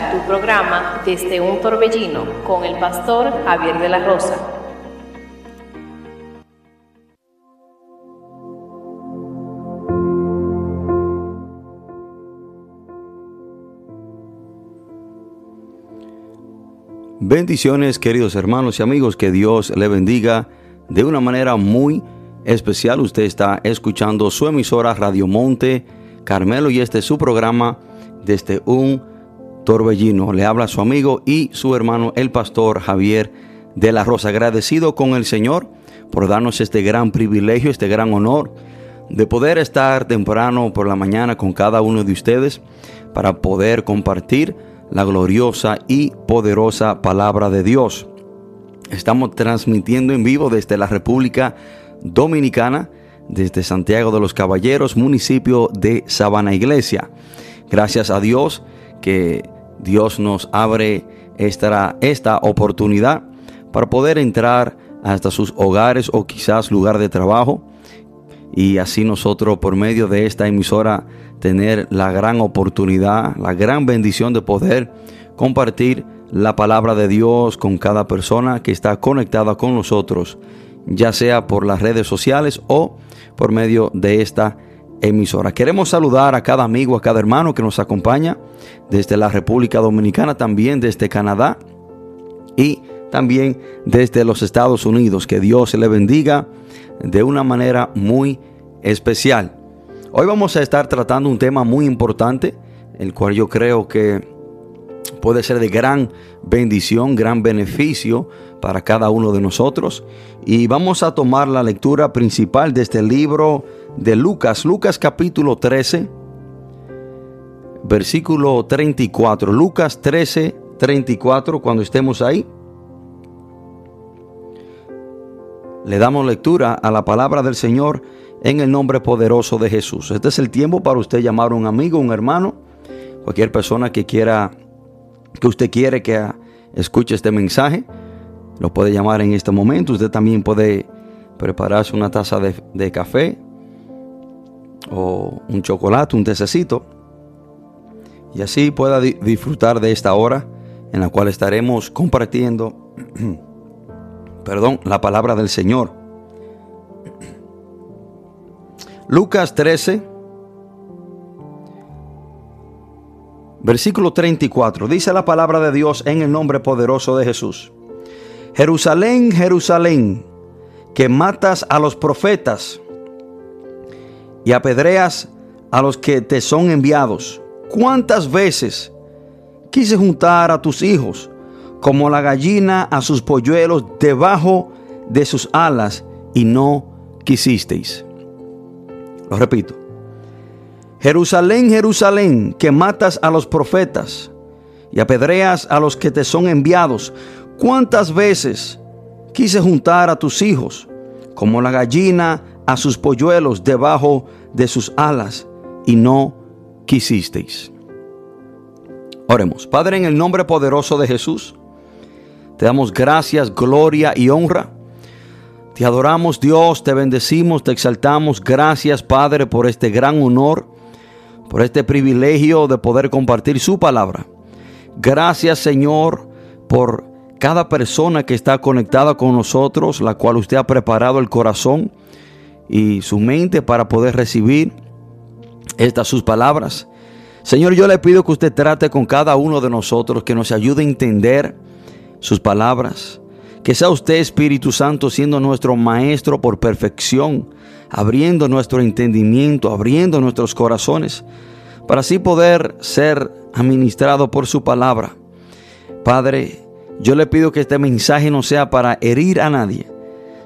tu programa Desde un Torbellino con el pastor Javier de la Rosa. Bendiciones queridos hermanos y amigos, que Dios le bendiga de una manera muy especial. Usted está escuchando su emisora Radio Monte Carmelo y este es su programa desde un torbellino. Le habla su amigo y su hermano el pastor Javier de la Rosa. Agradecido con el Señor por darnos este gran privilegio, este gran honor de poder estar temprano por la mañana con cada uno de ustedes para poder compartir la gloriosa y poderosa palabra de Dios. Estamos transmitiendo en vivo desde la República Dominicana, desde Santiago de los Caballeros, municipio de Sabana Iglesia. Gracias a Dios que Dios nos abre esta, esta oportunidad para poder entrar hasta sus hogares o quizás lugar de trabajo y así nosotros por medio de esta emisora tener la gran oportunidad, la gran bendición de poder compartir la palabra de Dios con cada persona que está conectada con nosotros, ya sea por las redes sociales o por medio de esta Queremos saludar a cada amigo, a cada hermano que nos acompaña desde la República Dominicana, también desde Canadá y también desde los Estados Unidos. Que Dios le bendiga de una manera muy especial. Hoy vamos a estar tratando un tema muy importante, el cual yo creo que puede ser de gran bendición, gran beneficio para cada uno de nosotros. Y vamos a tomar la lectura principal de este libro de Lucas, Lucas capítulo 13, versículo 34. Lucas 13, 34, cuando estemos ahí. Le damos lectura a la palabra del Señor en el nombre poderoso de Jesús. Este es el tiempo para usted llamar a un amigo, un hermano, cualquier persona que quiera, que usted quiere que escuche este mensaje, lo puede llamar en este momento. Usted también puede prepararse una taza de, de café o un chocolate, un tececito, y así pueda disfrutar de esta hora en la cual estaremos compartiendo, perdón, la palabra del Señor. Lucas 13, versículo 34. Dice la palabra de Dios en el nombre poderoso de Jesús. Jerusalén, Jerusalén, que matas a los profetas y apedreas a los que te son enviados. ¿Cuántas veces quise juntar a tus hijos como la gallina a sus polluelos debajo de sus alas y no quisisteis? Lo repito. Jerusalén, Jerusalén, que matas a los profetas y apedreas a los que te son enviados. ¿Cuántas veces quise juntar a tus hijos como la gallina a sus polluelos debajo de sus alas y no quisisteis? Oremos. Padre, en el nombre poderoso de Jesús, te damos gracias, gloria y honra te adoramos Dios, te bendecimos, te exaltamos. Gracias Padre por este gran honor, por este privilegio de poder compartir su palabra. Gracias Señor por cada persona que está conectada con nosotros, la cual usted ha preparado el corazón y su mente para poder recibir estas sus palabras. Señor, yo le pido que usted trate con cada uno de nosotros, que nos ayude a entender sus palabras que sea usted, Espíritu Santo, siendo nuestro Maestro por perfección, abriendo nuestro entendimiento, abriendo nuestros corazones, para así poder ser administrado por su palabra. Padre, yo le pido que este mensaje no sea para herir a nadie,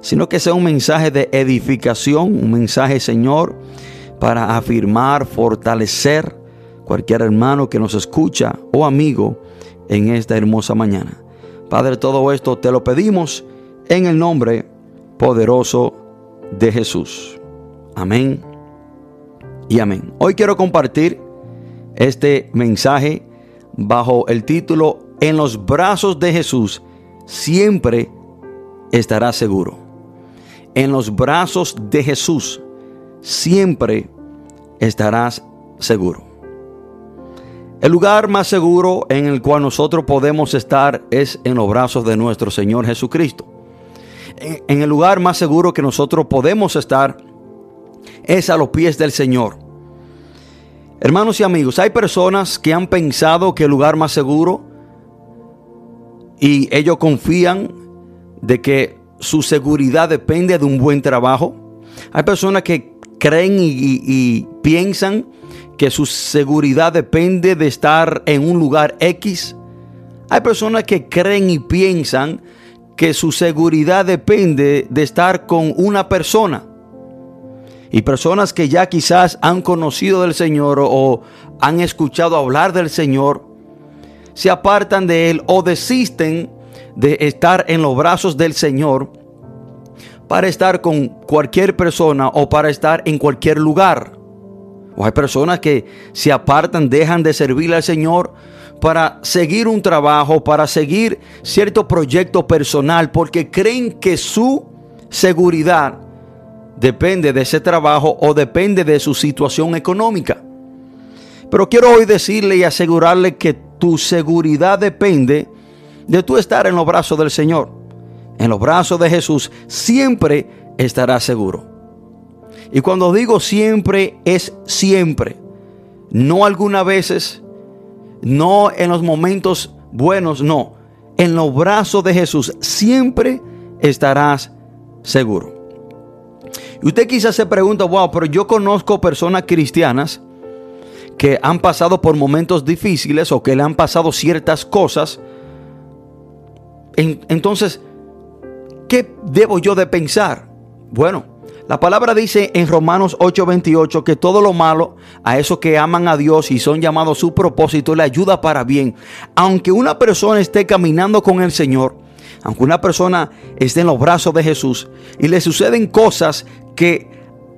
sino que sea un mensaje de edificación, un mensaje, Señor, para afirmar, fortalecer cualquier hermano que nos escucha o amigo en esta hermosa mañana. Padre, todo esto te lo pedimos en el nombre poderoso de Jesús. Amén y amén. Hoy quiero compartir este mensaje bajo el título En los brazos de Jesús siempre estarás seguro. En los brazos de Jesús siempre estarás seguro. El lugar más seguro en el cual nosotros podemos estar es en los brazos de nuestro Señor Jesucristo. En el lugar más seguro que nosotros podemos estar es a los pies del Señor. Hermanos y amigos, hay personas que han pensado que el lugar más seguro y ellos confían de que su seguridad depende de un buen trabajo. Hay personas que creen y, piensan que su seguridad depende de estar en un lugar X. Hay personas que creen y piensan que su seguridad depende de estar con una persona. Y personas que ya quizás han conocido del Señor o han escuchado hablar del Señor, se apartan de Él o desisten de estar en los brazos del Señor para estar con cualquier persona o para estar en cualquier lugar. O hay personas que se apartan, dejan de servirle al Señor para seguir un trabajo, para seguir cierto proyecto personal, porque creen que su seguridad depende de ese trabajo o depende de su situación económica. Pero quiero hoy decirle y asegurarle que tu seguridad depende de tu estar en los brazos del Señor. En los brazos de Jesús siempre estarás seguro. Y cuando digo siempre es siempre. No algunas veces, no en los momentos buenos, no. En los brazos de Jesús siempre estarás seguro. Y usted quizás se pregunta, wow, pero yo conozco personas cristianas que han pasado por momentos difíciles o que le han pasado ciertas cosas. Entonces, ¿qué debo yo de pensar? Bueno, la palabra dice en Romanos 8:28 que todo lo malo a esos que aman a Dios y son llamados su propósito le ayuda para bien. Aunque una persona esté caminando con el Señor, aunque una persona esté en los brazos de Jesús y le suceden cosas que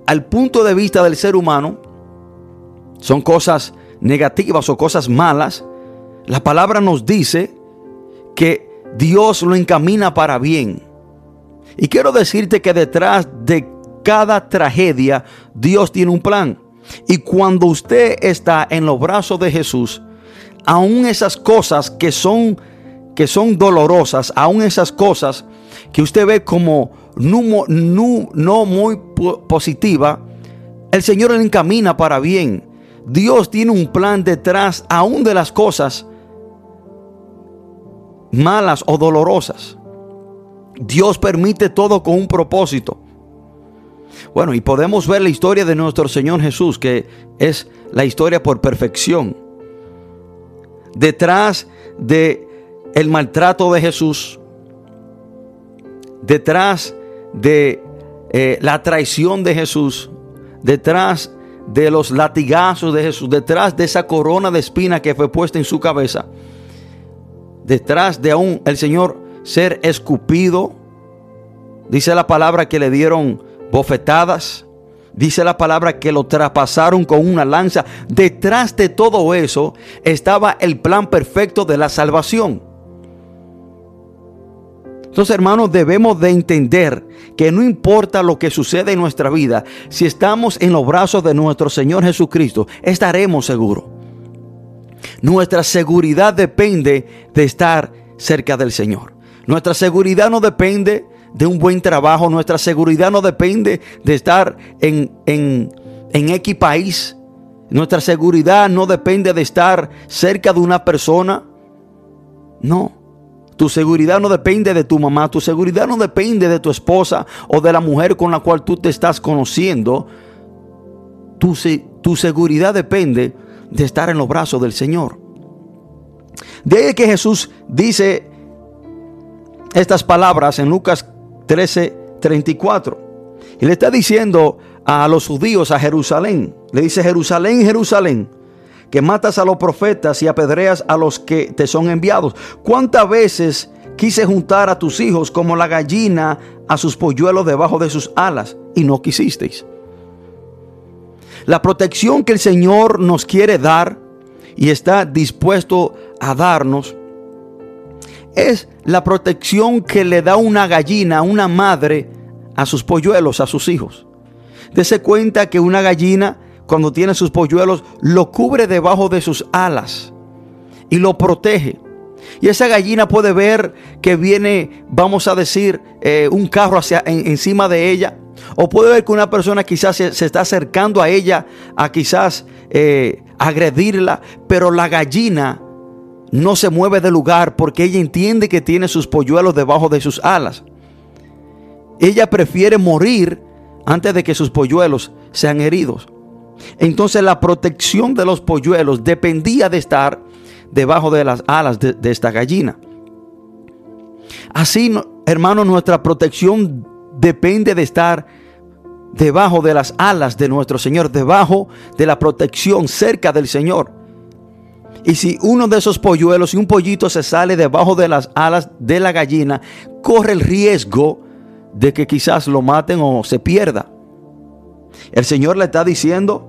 al punto de vista del ser humano son cosas negativas o cosas malas, la palabra nos dice que Dios lo encamina para bien. Y quiero decirte que detrás de cada tragedia Dios tiene un plan. Y cuando usted está en los brazos de Jesús, aún esas cosas que son que son dolorosas, aún esas cosas que usted ve como no, no, muy positiva, el Señor le encamina para bien. Dios tiene un plan detrás aún de las cosas malas o dolorosas. Dios permite todo con un propósito. Bueno, y podemos ver la historia de nuestro Señor Jesús, que es la historia por perfección. Detrás de el maltrato de Jesús, detrás de eh, la traición de Jesús, detrás de los latigazos de Jesús, detrás de esa corona de espina que fue puesta en su cabeza, detrás de aún el Señor ser escupido, dice la palabra que le dieron bofetadas, dice la palabra que lo traspasaron con una lanza, detrás de todo eso estaba el plan perfecto de la salvación. Entonces, hermanos, debemos de entender que no importa lo que suceda en nuestra vida, si estamos en los brazos de nuestro Señor Jesucristo, estaremos seguros. Nuestra seguridad depende de estar cerca del Señor. Nuestra seguridad no depende de un buen trabajo. Nuestra seguridad no depende de estar en, en, en X país. Nuestra seguridad no depende de estar cerca de una persona. No. Tu seguridad no depende de tu mamá, tu seguridad no depende de tu esposa o de la mujer con la cual tú te estás conociendo. Tu, tu seguridad depende de estar en los brazos del Señor. De ahí que Jesús dice estas palabras en Lucas 13, 34. Y le está diciendo a los judíos, a Jerusalén. Le dice, Jerusalén, Jerusalén que matas a los profetas y apedreas a los que te son enviados. ¿Cuántas veces quise juntar a tus hijos como la gallina a sus polluelos debajo de sus alas y no quisisteis? La protección que el Señor nos quiere dar y está dispuesto a darnos es la protección que le da una gallina, una madre, a sus polluelos, a sus hijos. Dese cuenta que una gallina cuando tiene sus polluelos, lo cubre debajo de sus alas. y lo protege. Y esa gallina puede ver que viene, vamos a decir, eh, un carro hacia, encima de ella. O puede ver que una persona quizás se, está acercando a ella a quizás eh, agredirla. Pero la gallina no se mueve de lugar porque ella entiende que tiene sus polluelos debajo de sus alas. Ella prefiere morir antes de que sus polluelos sean heridos. Entonces la protección de los polluelos dependía de estar debajo de las alas de, esta gallina. Así, hermano, nuestra protección depende de estar debajo de las alas de nuestro Señor, debajo de la protección cerca del Señor. Y si uno de esos polluelos y un pollito se sale debajo de las alas de la gallina, corre el riesgo de que quizás lo maten o se pierda. El Señor le está diciendo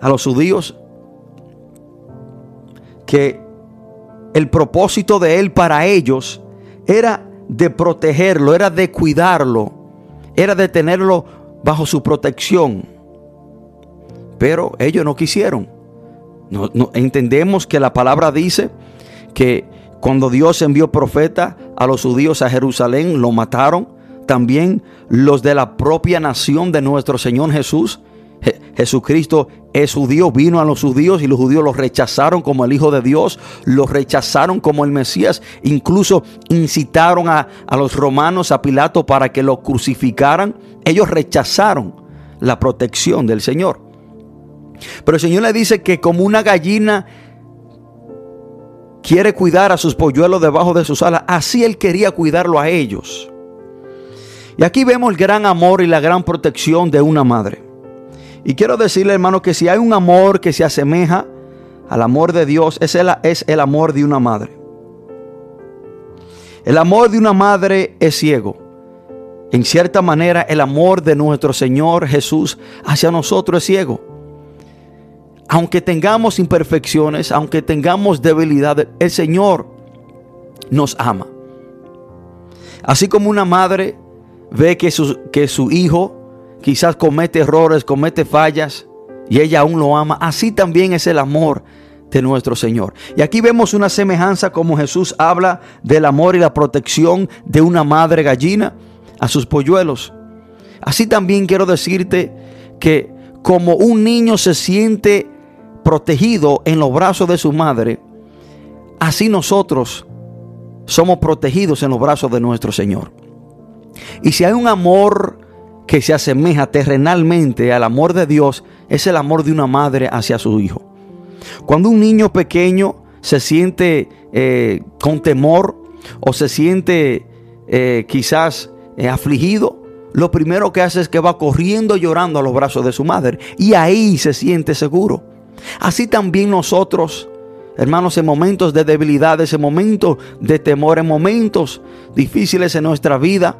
a los judíos que el propósito de Él para ellos era de protegerlo, era de cuidarlo, era de tenerlo bajo su protección. Pero ellos no quisieron. Entendemos que la palabra dice que cuando Dios envió profeta a los judíos a Jerusalén, lo mataron. También los de la propia nación de nuestro Señor Jesús. Jesucristo es judío, vino a los judíos y los judíos lo rechazaron como el Hijo de Dios, lo rechazaron como el Mesías, incluso incitaron a, a los romanos, a Pilato, para que lo crucificaran. Ellos rechazaron la protección del Señor. Pero el Señor le dice que como una gallina quiere cuidar a sus polluelos debajo de sus alas, así Él quería cuidarlo a ellos. Y aquí vemos el gran amor y la gran protección de una madre. Y quiero decirle, hermano, que si hay un amor que se asemeja al amor de Dios, es el, es el amor de una madre. El amor de una madre es ciego. En cierta manera, el amor de nuestro Señor Jesús hacia nosotros es ciego. Aunque tengamos imperfecciones, aunque tengamos debilidades, el Señor nos ama. Así como una madre ve que su, que su hijo quizás comete errores, comete fallas y ella aún lo ama. Así también es el amor de nuestro Señor. Y aquí vemos una semejanza como Jesús habla del amor y la protección de una madre gallina a sus polluelos. Así también quiero decirte que como un niño se siente protegido en los brazos de su madre, así nosotros somos protegidos en los brazos de nuestro Señor. Y si hay un amor que se asemeja terrenalmente al amor de Dios es el amor de una madre hacia su hijo. Cuando un niño pequeño se siente eh, con temor o se siente eh, quizás eh, afligido, lo primero que hace es que va corriendo llorando a los brazos de su madre y ahí se siente seguro. Así también nosotros, hermanos, en momentos de debilidades, en momentos de temor, en momentos difíciles en nuestra vida,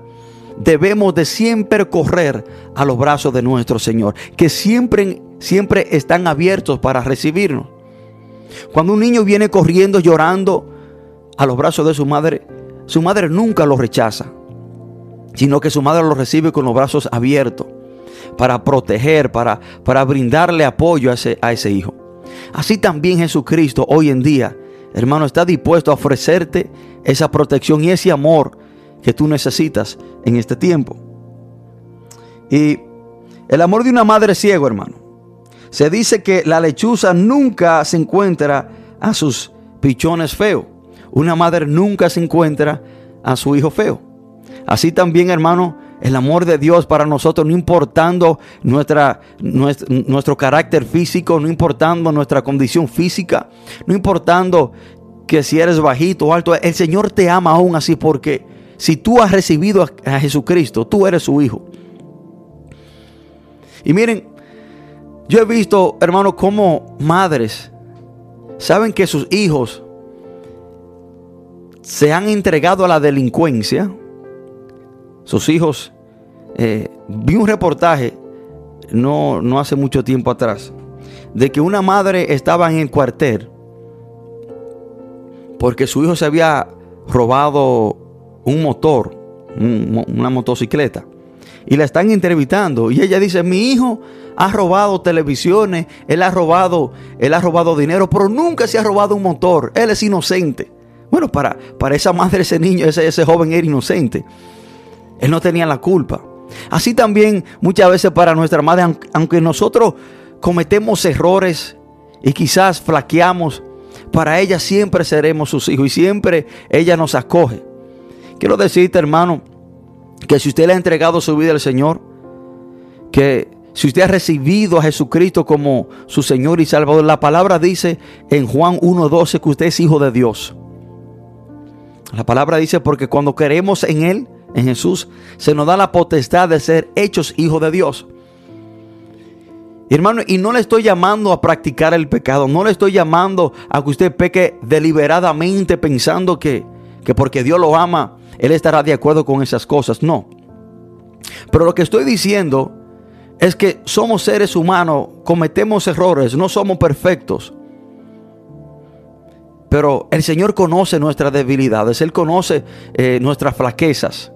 debemos de siempre correr a los brazos de nuestro Señor, que siempre, siempre están abiertos para recibirnos. Cuando un niño viene corriendo, llorando a los brazos de su madre, su madre nunca lo rechaza, sino que su madre lo recibe con los brazos abiertos para proteger, para, para brindarle apoyo a ese, a ese hijo. Así también Jesucristo hoy en día, hermano, está dispuesto a ofrecerte esa protección y ese amor que tú necesitas en este tiempo. Y el amor de una madre ciego, hermano. Se dice que la lechuza nunca se encuentra a sus pichones feos. Una madre nunca se encuentra a su hijo feo. Así también, hermano, el amor de Dios para nosotros, no importando nuestra, nuestro, nuestro, carácter físico, no importando nuestra condición física, no importando que si eres bajito o alto, el Señor te ama aún así porque si tú has recibido a, Jesucristo, tú eres su hijo. Y miren, yo he visto, hermanos, cómo madres saben que sus hijos se han entregado a la delincuencia. Sus hijos, eh, vi un reportaje no, no hace mucho tiempo atrás, de que una madre estaba en el cuartel porque su hijo se había robado un motor, una motocicleta. y la están entrevistando y ella dice, mi hijo ha robado televisiones, él ha robado, él ha robado dinero, pero nunca se ha robado un motor, él es inocente. Bueno, para, para esa madre, ese niño, ese, ese joven era inocente. Él no tenía la culpa. Así también muchas veces para nuestra madre, aunque nosotros cometemos errores y quizás flaqueamos, para ella siempre seremos sus hijos y siempre ella nos acoge. Quiero decirte, hermano, que si usted le ha entregado su vida al Señor, que si usted ha recibido a Jesucristo como su Señor y Salvador, la palabra dice en Juan 1.12 que usted es hijo de Dios. La palabra dice porque cuando queremos en Él, en Jesús, se nos da la potestad de ser hechos hijos de Dios. Hermano, y no le estoy llamando a practicar el pecado, no le estoy llamando a que usted peque deliberadamente pensando que, que porque Dios lo ama, Él estará de acuerdo con esas cosas. No. Pero lo que estoy diciendo es que somos seres humanos, cometemos errores, no somos perfectos. Pero el Señor conoce nuestras debilidades, Él conoce eh, nuestras flaquezas.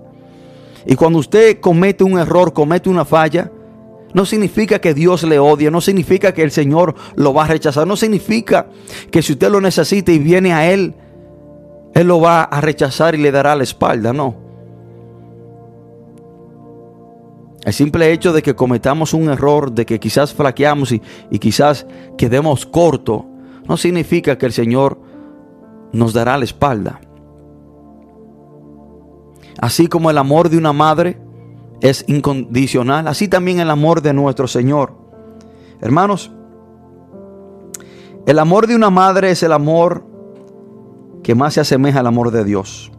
Y cuando usted comete un error, comete una falla, no significa que Dios le odie, no significa que el Señor lo va a rechazar, no significa que si usted lo necesita y viene a Él, Él lo va a rechazar y le dará la espalda, no. El simple hecho de que cometamos un error, de que quizás flaqueamos y, y quizás quedemos corto, no significa que el Señor nos dará la espalda. Así como el amor de una madre es incondicional, así también el amor de nuestro Señor. Hermanos, el amor de una madre es el amor que más se asemeja al amor de Dios.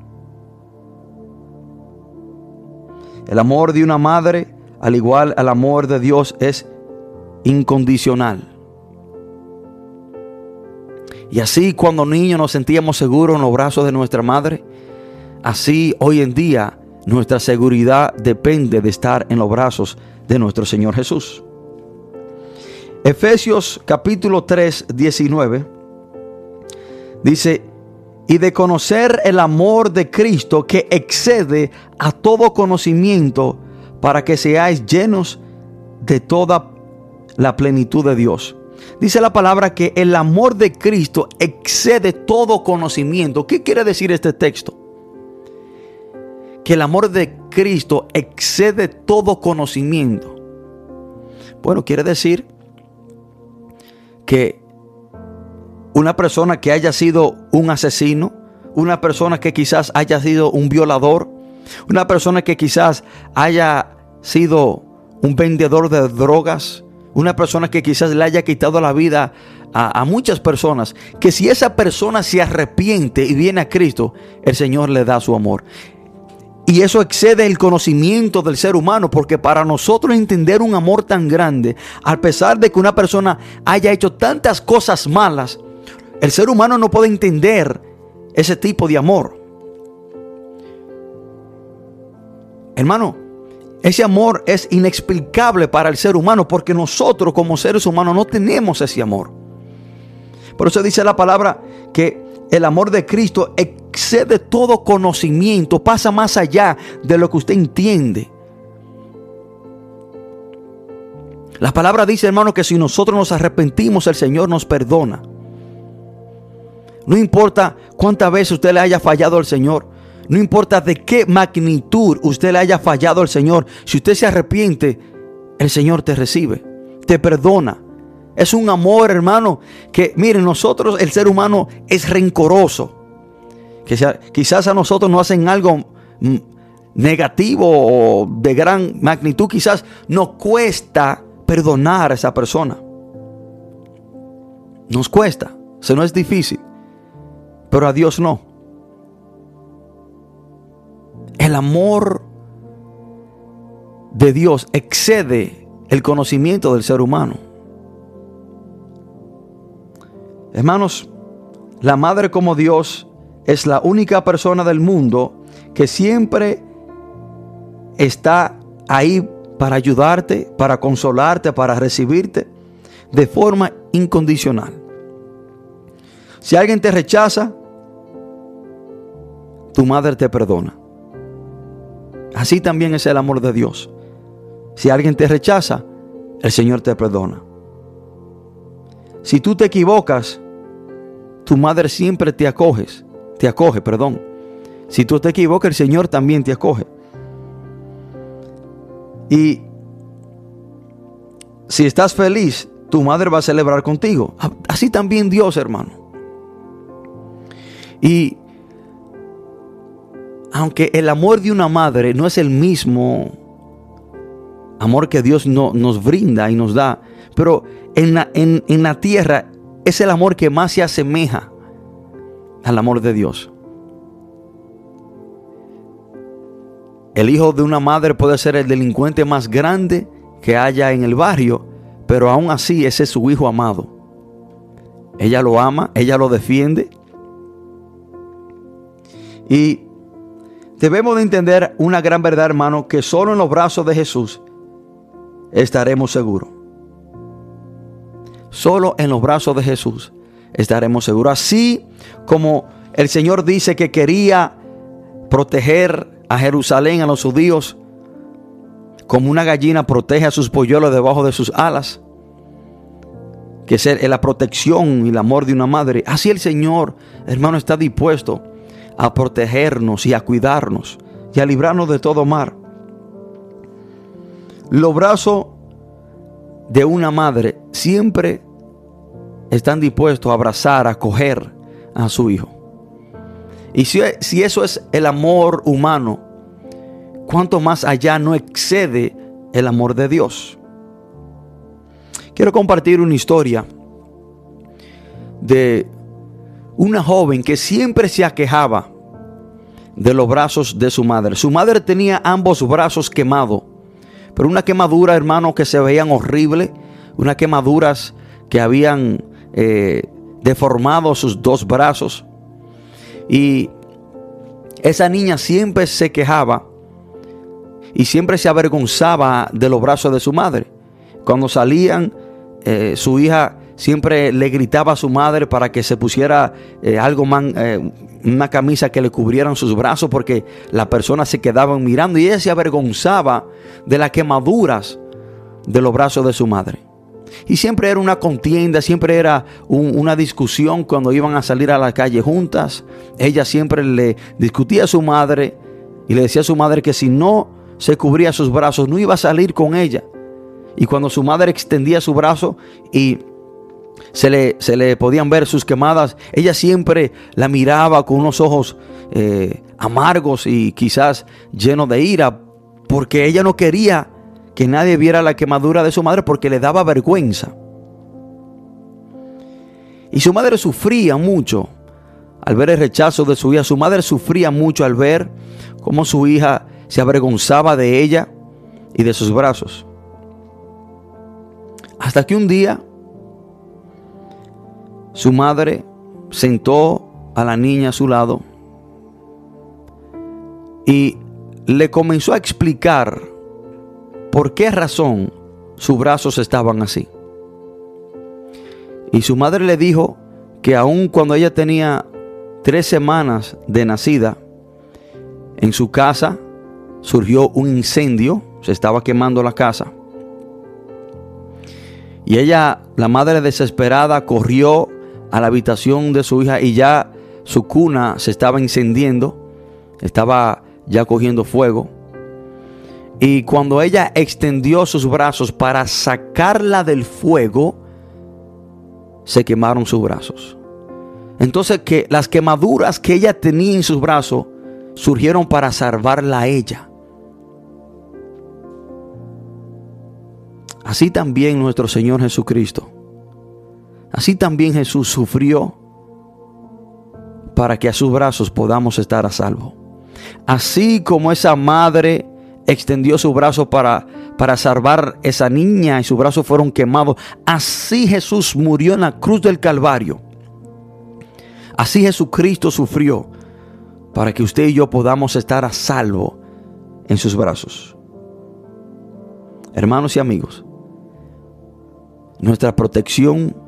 El amor de una madre, al igual al amor de Dios, es incondicional. Y así cuando niños nos sentíamos seguros en los brazos de nuestra madre, así hoy en día nuestra seguridad depende de estar en los brazos de nuestro Señor Jesús. Efesios capítulo 3, 19 dice, y de conocer el amor de Cristo que excede a todo conocimiento para que seáis llenos de toda la plenitud de Dios. Dice la palabra que el amor de Cristo excede todo conocimiento. ¿Qué quiere decir este texto? que el amor de Cristo excede todo conocimiento. Bueno, quiere decir que una persona que haya sido un asesino, una persona que quizás haya sido un violador, una persona que quizás haya sido un vendedor de drogas, una persona que quizás le haya quitado la vida a, a, muchas personas, que si esa persona se arrepiente y viene a Cristo, el Señor le da su amor. Y eso excede el conocimiento del ser humano, porque para nosotros entender un amor tan grande, a pesar de que una persona haya hecho tantas cosas malas, el ser humano no puede entender ese tipo de amor. Hermano, ese amor es inexplicable para el ser humano, porque nosotros como seres humanos no tenemos ese amor. Por eso dice la palabra que el amor de Cristo excede todo conocimiento, pasa más allá de lo que usted entiende. La palabra dice, hermano, que si nosotros nos arrepentimos, el Señor nos perdona. No importa cuántas veces usted le haya fallado al Señor. No importa de qué magnitud usted le haya fallado al Señor. Si usted se arrepiente, el Señor te recibe, te perdona. Es un amor, hermano, que miren, nosotros, el ser humano, es rencoroso. Que quizás a nosotros nos hacen algo mm, negativo o de gran magnitud, quizás nos cuesta perdonar a esa persona. Nos cuesta, eso no es difícil, pero a Dios no. El amor de Dios excede el conocimiento del ser humano. Hermanos, la madre como Dios es la única persona del mundo que siempre está ahí para ayudarte, para consolarte, para recibirte de forma incondicional. Si alguien te rechaza, tu madre te perdona. Así también es el amor de Dios. Si alguien te rechaza, el Señor te perdona. Si tú te equivocas, tu madre siempre te acoges, te acoge, perdón. Si tú te equivocas, el Señor también te acoge. Y si estás feliz, tu madre va a celebrar contigo. Así también Dios, hermano. Y aunque el amor de una madre no es el mismo amor que Dios no, nos brinda y nos da, pero en la, en la tierra es el amor que más se asemeja al amor de Dios. El hijo de una madre puede ser el delincuente más grande que haya en el barrio, pero aún así ese es su hijo amado. Ella lo ama, ella lo defiende. Y debemos de entender una gran verdad, hermano, que solo en los brazos de Jesús estaremos seguros. Solo en los brazos de Jesús estaremos seguros. Así como el Señor dice que quería proteger a Jerusalén, a los judíos, como una gallina protege a sus polluelos debajo de sus alas, que es la protección y el amor de una madre. Así el Señor, hermano, está dispuesto a protegernos y a cuidarnos y a librarnos de todo mal. Los brazos de una madre siempre están dispuestos a abrazar, a acoger a su hijo. Y si, si eso es el amor humano, ¿cuánto más allá no excede el amor de Dios? Quiero compartir una historia de una joven que siempre se aquejaba de los brazos de su madre. Su madre tenía ambos brazos quemados, pero una quemadura, hermano, que se veían horrible, unas quemaduras que habían eh, deformado sus dos brazos. Y esa niña siempre se quejaba y siempre se avergonzaba de los brazos de su madre. Cuando salían, eh, su hija siempre le gritaba a su madre para que se pusiera eh, algo más, eh, una camisa que le cubrieran sus brazos porque las personas se quedaban mirando y ella se avergonzaba de las quemaduras de los brazos de su madre. Y siempre era una contienda, siempre era una discusión cuando iban a salir a la calle juntas. Ella siempre le discutía a su madre y le decía a su madre que si no se cubría sus brazos no iba a salir con ella. Y cuando su madre extendía su brazo y se le, se le podían ver sus quemadas, ella siempre la miraba con unos ojos eh, amargos y quizás llenos de ira, porque ella no quería que nadie viera la quemadura de su madre porque le daba vergüenza. Y su madre sufría mucho al ver el rechazo de su hija. Su madre sufría mucho al ver cómo su hija se avergonzaba de ella y de sus brazos. Hasta que un día su madre sentó a la niña a su lado y le comenzó a explicar por qué razón sus brazos estaban así. Y su madre le dijo que aun cuando ella tenía tres semanas de nacida, en su casa surgió un incendio, se estaba quemando la casa. Y ella, la madre desesperada, corrió a la habitación de su hija y ya su cuna se estaba incendiendo, estaba ya cogiendo fuego. Y cuando ella extendió sus brazos para sacarla del fuego, se quemaron sus brazos. Entonces que las quemaduras que ella tenía en sus brazos surgieron para salvarla a ella. Así también nuestro Señor Jesucristo. Así también Jesús sufrió para que a sus brazos podamos estar a salvo. Así como esa madre extendió su brazo para, para salvar esa niña y sus brazos fueron quemados. Así Jesús murió en la cruz del Calvario. Así Jesucristo sufrió para que usted y yo podamos estar a salvo en sus brazos. Hermanos y amigos, nuestra protección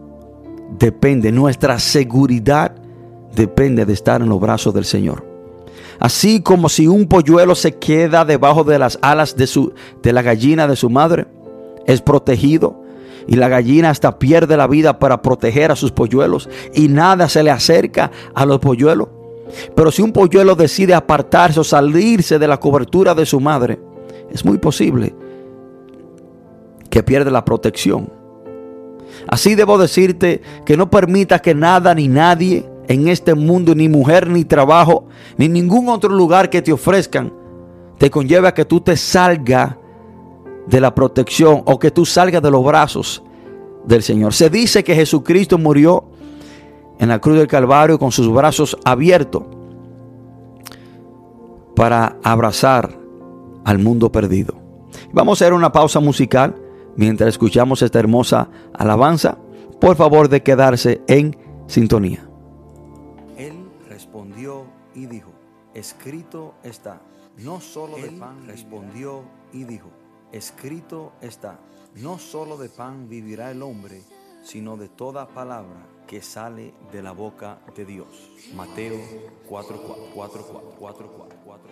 depende, nuestra seguridad depende de estar en los brazos del Señor. Así como si un polluelo se queda debajo de las alas de, su, de la gallina de su madre, es protegido y la gallina hasta pierde la vida para proteger a sus polluelos y nada se le acerca a los polluelos. Pero si un polluelo decide apartarse o salirse de la cobertura de su madre, es muy posible que pierda la protección. Así debo decirte que no permita que nada ni nadie en este mundo, ni mujer, ni trabajo, ni ningún otro lugar que te ofrezcan, te conlleve a que tú te salgas de la protección o que tú salgas de los brazos del Señor. Se dice que Jesucristo murió en la cruz del Calvario con sus brazos abiertos para abrazar al mundo perdido. Vamos a hacer una pausa musical mientras escuchamos esta hermosa alabanza. Por favor de quedarse en sintonía y dijo, escrito está, no solo de pan respondió y dijo, escrito está, no solo de pan vivirá el hombre, sino de toda palabra que sale de la boca de Dios. Mateo 4, 4, 4, 4, 4, 4, 4.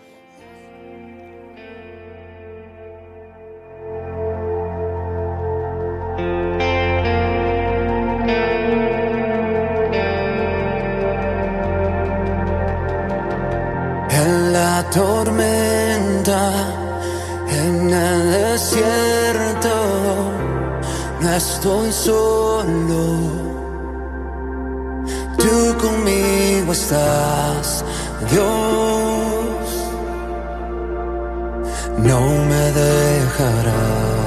Tormenta, en el desierto, no estoy solo. Tú conmigo estás, Dios, no me dejarás.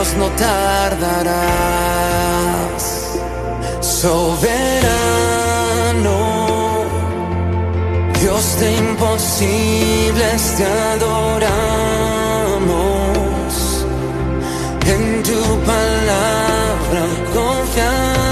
Dios no tardarás, soberano. Dios de imposibles te adoramos. En tu palabra confiamos.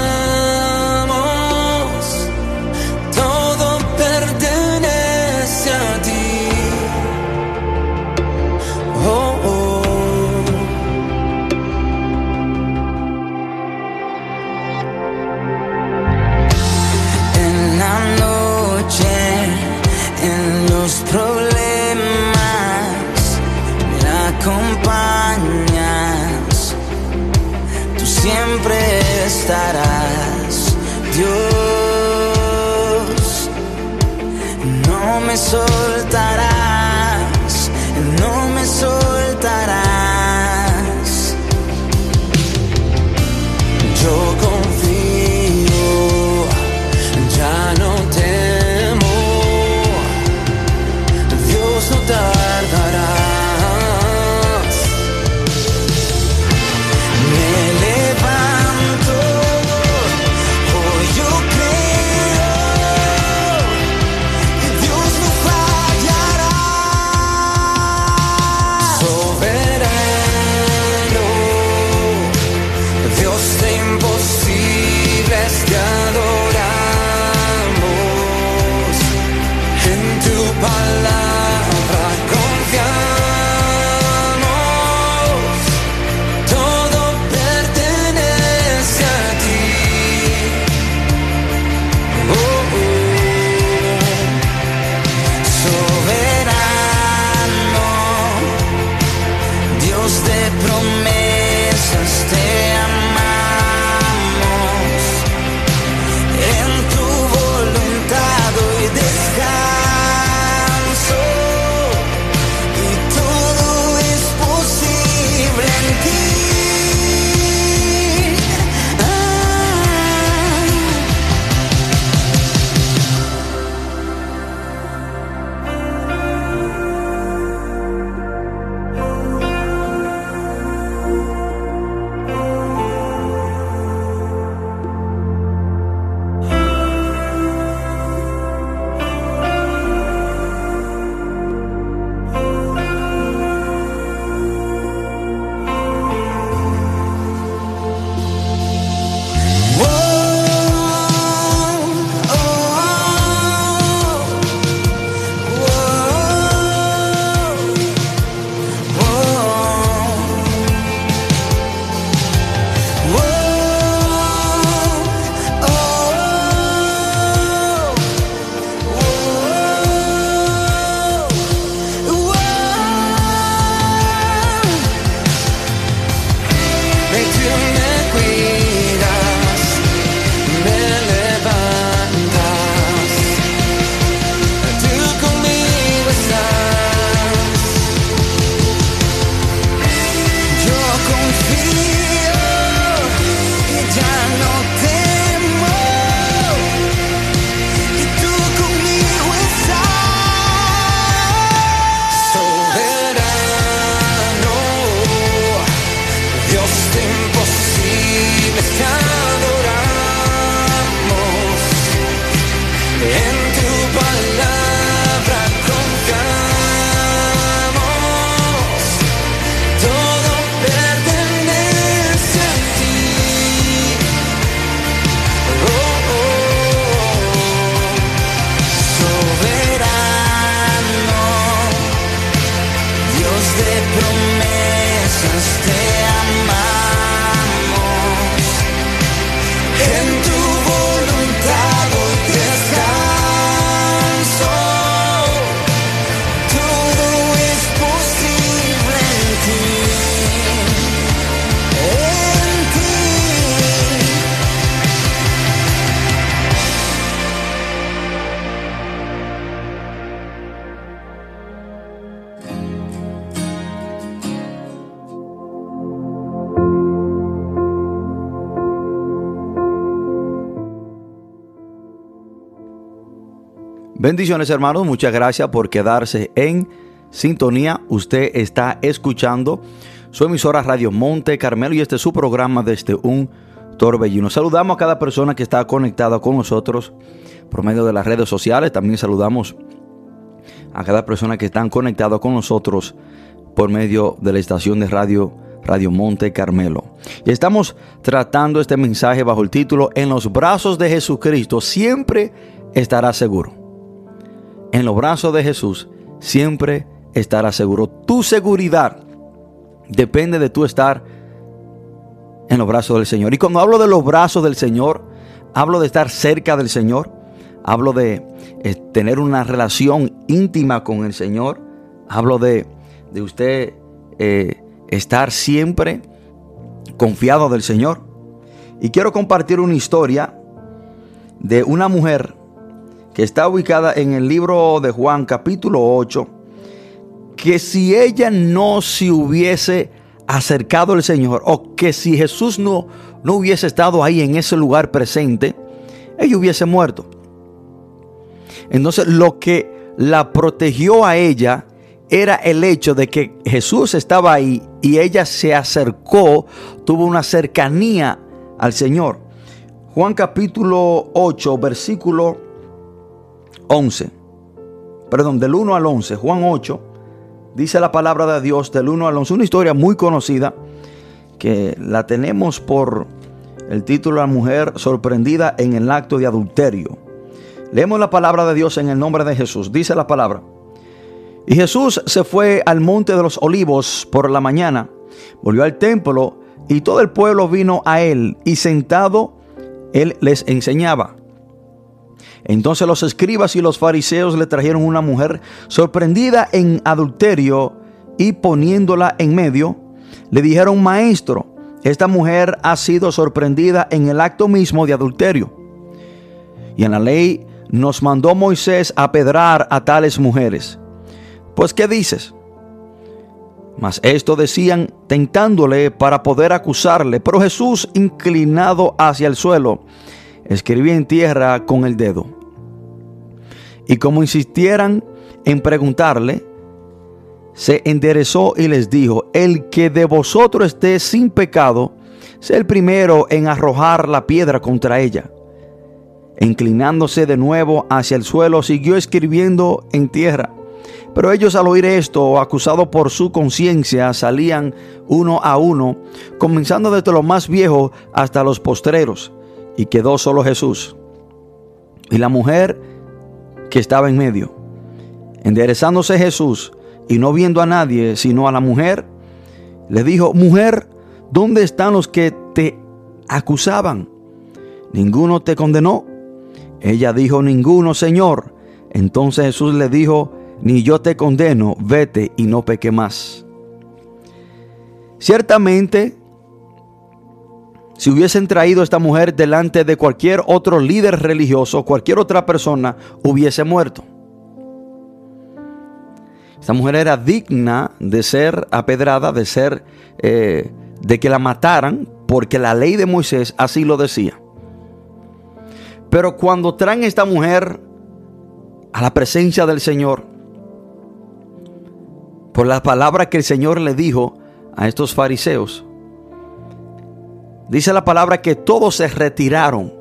Bendiciones hermanos, muchas gracias por quedarse en sintonía. Usted está escuchando su emisora Radio Monte Carmelo y este es su programa desde un torbellino. Saludamos a cada persona que está conectada con nosotros por medio de las redes sociales. También saludamos a cada persona que está conectada con nosotros por medio de la estación de radio Radio Monte Carmelo. Y estamos tratando este mensaje bajo el título En los brazos de Jesucristo siempre estará seguro. En los brazos de Jesús siempre estará seguro. Tu seguridad depende de tu estar en los brazos del Señor. Y cuando hablo de los brazos del Señor, hablo de estar cerca del Señor, hablo de eh, tener una relación íntima con el Señor, hablo de, de usted eh, estar siempre confiado del Señor. Y quiero compartir una historia de una mujer está ubicada en el libro de Juan capítulo 8, que si ella no se hubiese acercado al Señor o que si Jesús no, no hubiese estado ahí en ese lugar presente, ella hubiese muerto. Entonces lo que la protegió a ella era el hecho de que Jesús estaba ahí y ella se acercó, tuvo una cercanía al Señor. Juan capítulo 8, versículo 11. Perdón, del 1 al 11. Juan 8, dice la palabra de Dios del 1 al 11. Una historia muy conocida que la tenemos por el título La mujer sorprendida en el acto de adulterio. Leemos la palabra de Dios en el nombre de Jesús. Dice la palabra. Y Jesús se fue al monte de los olivos por la mañana, volvió al templo y todo el pueblo vino a él y sentado él les enseñaba. Entonces los escribas y los fariseos le trajeron una mujer sorprendida en adulterio y poniéndola en medio, le dijeron, maestro, esta mujer ha sido sorprendida en el acto mismo de adulterio. Y en la ley nos mandó Moisés a pedrar a tales mujeres. Pues, ¿qué dices? Mas esto decían tentándole para poder acusarle. Pero Jesús, inclinado hacia el suelo, escribía en tierra con el dedo. Y como insistieran en preguntarle, se enderezó y les dijo, el que de vosotros esté sin pecado, sea el primero en arrojar la piedra contra ella. Inclinándose de nuevo hacia el suelo, siguió escribiendo en tierra. Pero ellos al oír esto, acusados por su conciencia, salían uno a uno, comenzando desde los más viejos hasta los postreros, y quedó solo Jesús. Y la mujer que estaba en medio. Enderezándose Jesús y no viendo a nadie, sino a la mujer, le dijo, mujer, ¿dónde están los que te acusaban? ¿Ninguno te condenó? Ella dijo, ninguno, Señor. Entonces Jesús le dijo, ni yo te condeno, vete y no peque más. Ciertamente, si hubiesen traído a esta mujer delante de cualquier otro líder religioso, cualquier otra persona hubiese muerto. Esta mujer era digna de ser apedrada, de ser, eh, de que la mataran, porque la ley de Moisés así lo decía. Pero cuando traen esta mujer a la presencia del Señor, por la palabra que el Señor le dijo a estos fariseos. Dice la palabra que todos se retiraron.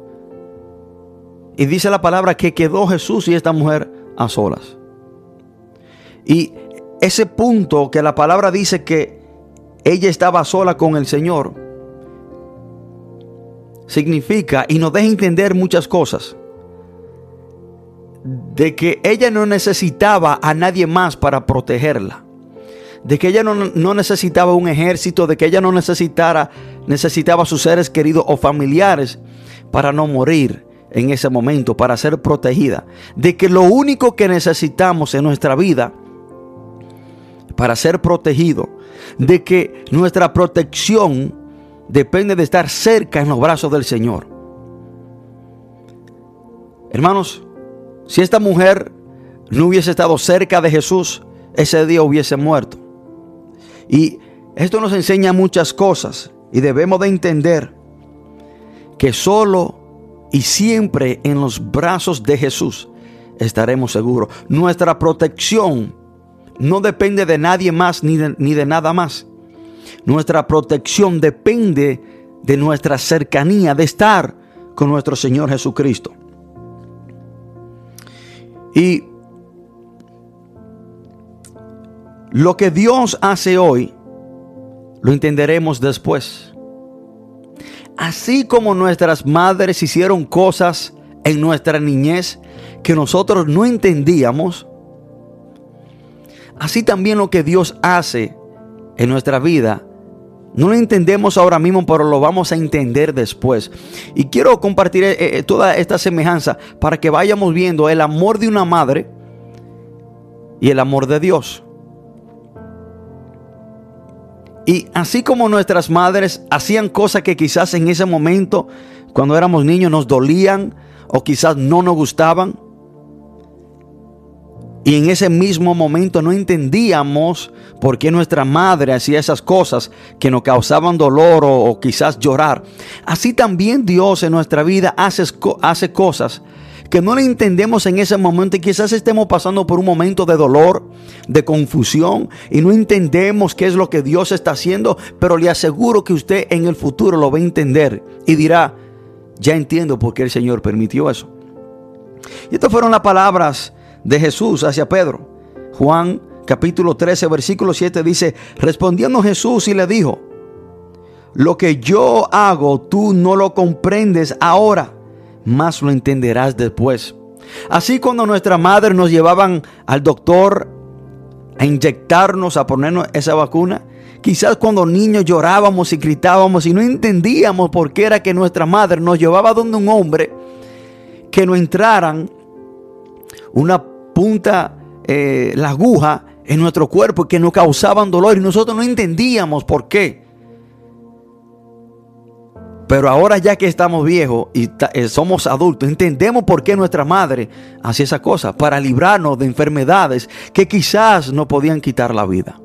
Y dice la palabra que quedó Jesús y esta mujer a solas. Y ese punto que la palabra dice que ella estaba sola con el Señor, significa y nos deja entender muchas cosas. De que ella no necesitaba a nadie más para protegerla de que ella no, necesitaba un ejército, de que ella no necesitara, necesitaba a sus seres queridos o familiares para no morir en ese momento, para ser protegida. De que lo único que necesitamos en nuestra vida para ser protegido, de que nuestra protección depende de estar cerca en los brazos del Señor. Hermanos, si esta mujer no hubiese estado cerca de Jesús, ese día hubiese muerto. Y esto nos enseña muchas cosas y debemos de entender que solo y siempre en los brazos de Jesús estaremos seguros. Nuestra protección no depende de nadie más ni de, ni de nada más. Nuestra protección depende de nuestra cercanía, de estar con nuestro Señor Jesucristo. Y lo que Dios hace hoy, lo entenderemos después. Así como nuestras madres hicieron cosas en nuestra niñez que nosotros no entendíamos, así también lo que Dios hace en nuestra vida no lo entendemos ahora mismo, pero lo vamos a entender después. Y quiero compartir eh, eh, toda esta semejanza para que vayamos viendo el amor de una madre y el amor de Dios. Y así como nuestras madres hacían cosas que quizás en ese momento, cuando éramos niños, nos dolían o quizás no nos gustaban, y en ese mismo momento no entendíamos por qué nuestra madre hacía esas cosas que nos causaban dolor o, quizás llorar. Así también Dios en nuestra vida hace, hace cosas que no le entendemos en ese momento y quizás estemos pasando por un momento de dolor, de confusión y no entendemos qué es lo que Dios está haciendo, pero le aseguro que usted en el futuro lo va a entender y dirá, ya entiendo por qué el Señor permitió eso. Y estas fueron las palabras de Jesús hacia Pedro. Juan capítulo 13, versículo 7 dice, respondiendo Jesús y le dijo, lo que yo hago tú no lo comprendes ahora, más lo entenderás después. Así cuando nuestra madre nos llevaban al doctor a inyectarnos, a ponernos esa vacuna, quizás cuando niños llorábamos y gritábamos y no entendíamos por qué era que nuestra madre nos llevaba donde un hombre que no entraran una punta eh, la aguja en nuestro cuerpo que nos causaban dolor y nosotros no entendíamos por qué. Pero ahora ya que estamos viejos y eh, somos adultos, entendemos por qué nuestra madre hacía esa cosa, para librarnos de enfermedades que quizás no podían quitar la vida.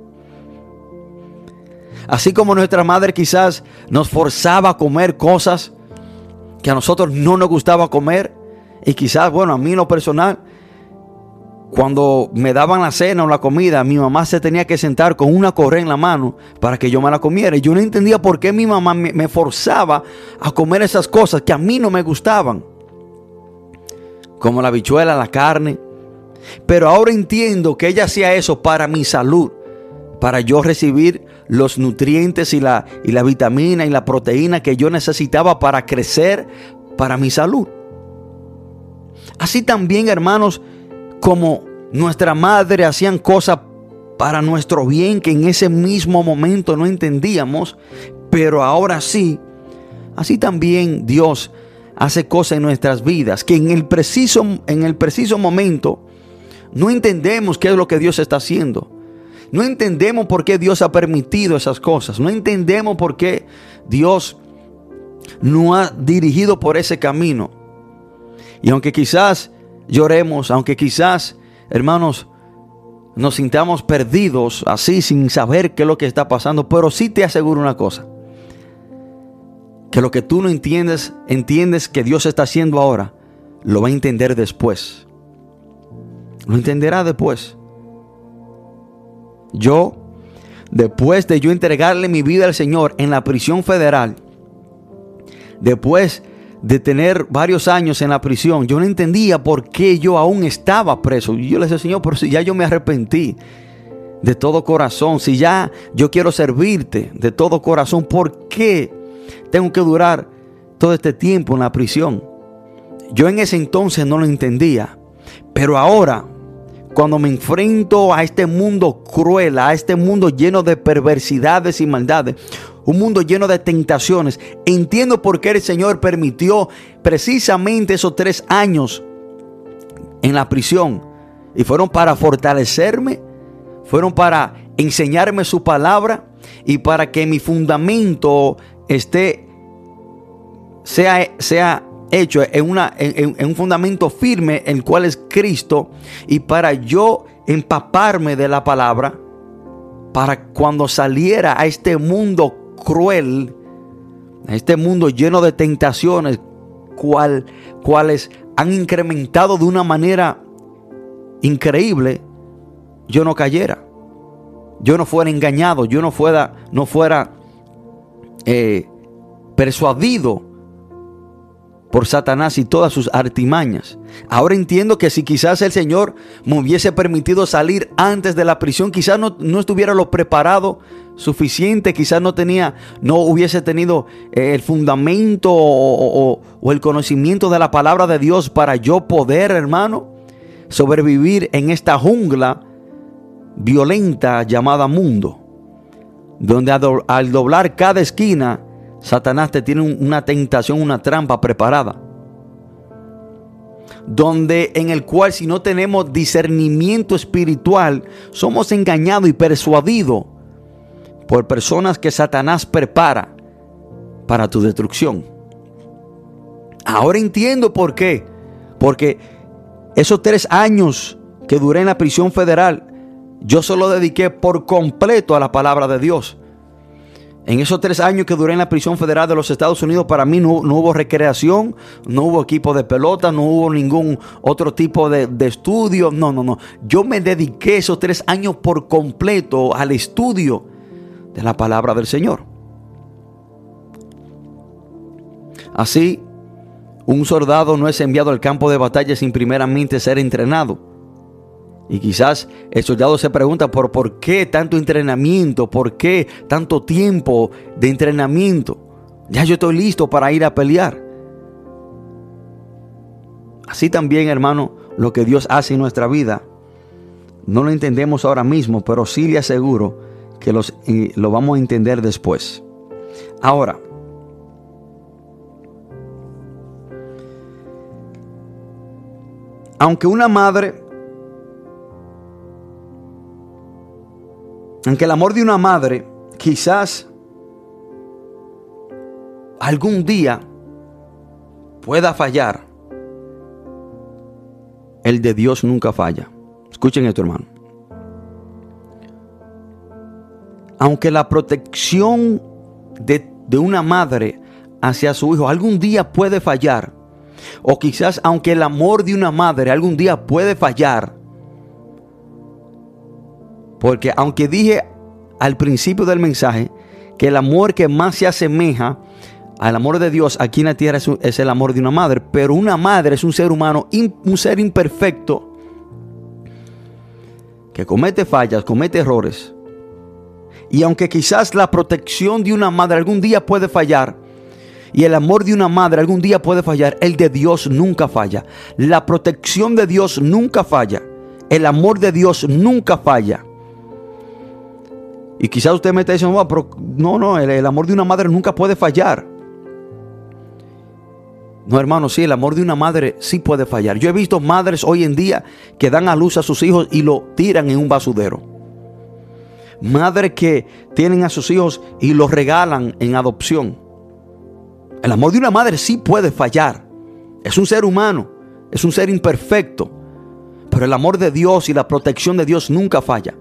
Así como nuestra madre quizás nos forzaba a comer cosas que a nosotros no nos gustaba comer, y quizás, bueno, a mí en lo personal, cuando me daban la cena o la comida, mi mamá se tenía que sentar con una correa en la mano para que yo me la comiera. Y yo no entendía por qué mi mamá me, forzaba a comer esas cosas que a mí no me gustaban. Como la bichuela, la carne. Pero ahora entiendo que ella hacía eso para mi salud. Para yo recibir los nutrientes y la, y la vitamina y la proteína que yo necesitaba para crecer para mi salud. Así también, hermanos, como nuestra madre hacían cosas para nuestro bien que en ese mismo momento no entendíamos, pero ahora sí, así también Dios hace cosas en nuestras vidas que en el preciso, en el preciso momento no entendemos qué es lo que Dios está haciendo. No entendemos por qué Dios ha permitido esas cosas. No entendemos por qué Dios no ha dirigido por ese camino. Y aunque quizás lloremos, aunque quizás, hermanos, nos sintamos perdidos así sin saber qué es lo que está pasando, pero sí te aseguro una cosa, que lo que tú no entiendes, entiendes que Dios está haciendo ahora, lo va a entender después. Lo entenderá después. Yo, después de yo entregarle mi vida al Señor en la prisión federal, después de tener varios años en la prisión, yo no entendía por qué yo aún estaba preso. Y yo le decía, Señor, pero si ya yo me arrepentí de todo corazón, si ya yo quiero servirte de todo corazón, ¿por qué tengo que durar todo este tiempo en la prisión? Yo en ese entonces no lo entendía, pero ahora, cuando me enfrento a este mundo cruel, a este mundo lleno de perversidades y maldades, un mundo lleno de tentaciones. Entiendo por qué el Señor permitió precisamente esos tres años en la prisión. Y fueron para fortalecerme, fueron para enseñarme su palabra y para que mi fundamento esté, sea, sea hecho en, un fundamento firme, el cual es Cristo, y para yo empaparme de la palabra, para cuando saliera a este mundo cruel, este mundo lleno de tentaciones, cual, cuales han incrementado de una manera increíble, yo no cayera. Yo no fuera engañado, yo no fuera, no fuera eh, persuadido por Satanás y todas sus artimañas. Ahora entiendo que si quizás el Señor me hubiese permitido salir antes de la prisión, quizás no, estuviera lo preparado suficiente, quizás no tenía, no hubiese tenido eh, el fundamento o el conocimiento de la palabra de Dios para yo poder, hermano, sobrevivir en esta jungla violenta llamada mundo, donde al doblar cada esquina, Satanás te tiene una tentación, una trampa preparada. Donde en el cual si no tenemos discernimiento espiritual, somos engañados y persuadidos por personas que Satanás prepara para tu destrucción. Ahora entiendo por qué. Porque esos tres años que duré en la prisión federal, yo solo dediqué por completo a la palabra de Dios. En esos tres años que duré en la prisión federal de los Estados Unidos, para mí no, hubo recreación, no hubo equipo de pelota, no hubo ningún otro tipo de, de, estudio. No, no, no. Yo me dediqué esos tres años por completo al estudio de la palabra del Señor. Así, un soldado no es enviado al campo de batalla sin primeramente ser entrenado. Y quizás el soldado se pregunta por, por qué tanto entrenamiento, por qué tanto tiempo de entrenamiento. Ya yo estoy listo para ir a pelear. Así también, hermano, lo que Dios hace en nuestra vida, no lo entendemos ahora mismo, pero sí le aseguro que los, lo vamos a entender después. Ahora, aunque una madre Aunque el amor de una madre quizás algún día pueda fallar, el de Dios nunca falla. Escuchen esto, hermano. Aunque la protección de, una madre hacia su hijo algún día puede fallar, o quizás aunque el amor de una madre algún día puede fallar, porque aunque dije al principio del mensaje que el amor que más se asemeja al amor de Dios aquí en la tierra es, el amor de una madre, pero una madre es un ser humano, un ser imperfecto, que comete fallas, comete errores. Y aunque quizás la protección de una madre algún día puede fallar, y el amor de una madre algún día puede fallar, el de Dios nunca falla. La protección de Dios nunca falla. El amor de Dios nunca falla. Y quizás usted me está diciendo, pero no, no, el, amor de una madre nunca puede fallar. No, hermano, sí, el amor de una madre sí puede fallar. Yo he visto madres hoy en día que dan a luz a sus hijos y lo tiran en un basudero. Madres que tienen a sus hijos y los regalan en adopción. El amor de una madre sí puede fallar. Es un ser humano, es un ser imperfecto. Pero el amor de Dios y la protección de Dios nunca falla.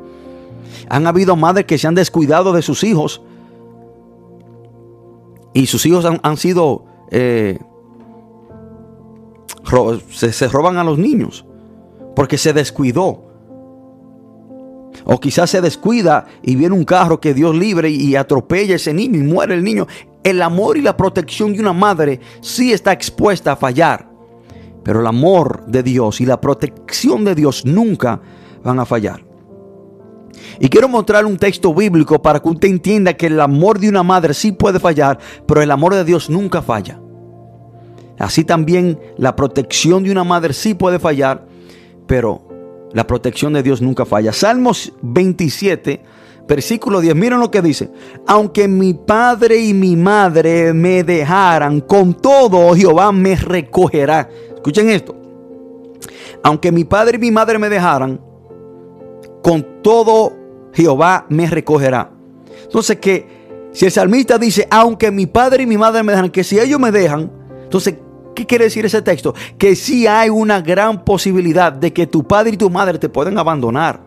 Han habido madres que se han descuidado de sus hijos y sus hijos han, sido... Eh, se, roban a los niños porque se descuidó. O quizás se descuida y viene un carro que Dios libre y atropella a ese niño y muere el niño. El amor y la protección de una madre sí está expuesta a fallar. Pero el amor de Dios y la protección de Dios nunca van a fallar. Y quiero mostrar un texto bíblico para que usted entienda que el amor de una madre sí puede fallar, pero el amor de Dios nunca falla. Así también la protección de una madre sí puede fallar, pero la protección de Dios nunca falla. Salmos 27, versículo 10. Miren lo que dice. Aunque mi padre y mi madre me dejaran, con todo Jehová me recogerá. Escuchen esto. Aunque mi padre y mi madre me dejaran, con todo Jehová me recogerá. Entonces que si el salmista dice, aunque mi padre y mi madre me dejan, que si ellos me dejan, entonces, ¿qué quiere decir ese texto? Que sí hay una gran posibilidad de que tu padre y tu madre te pueden abandonar.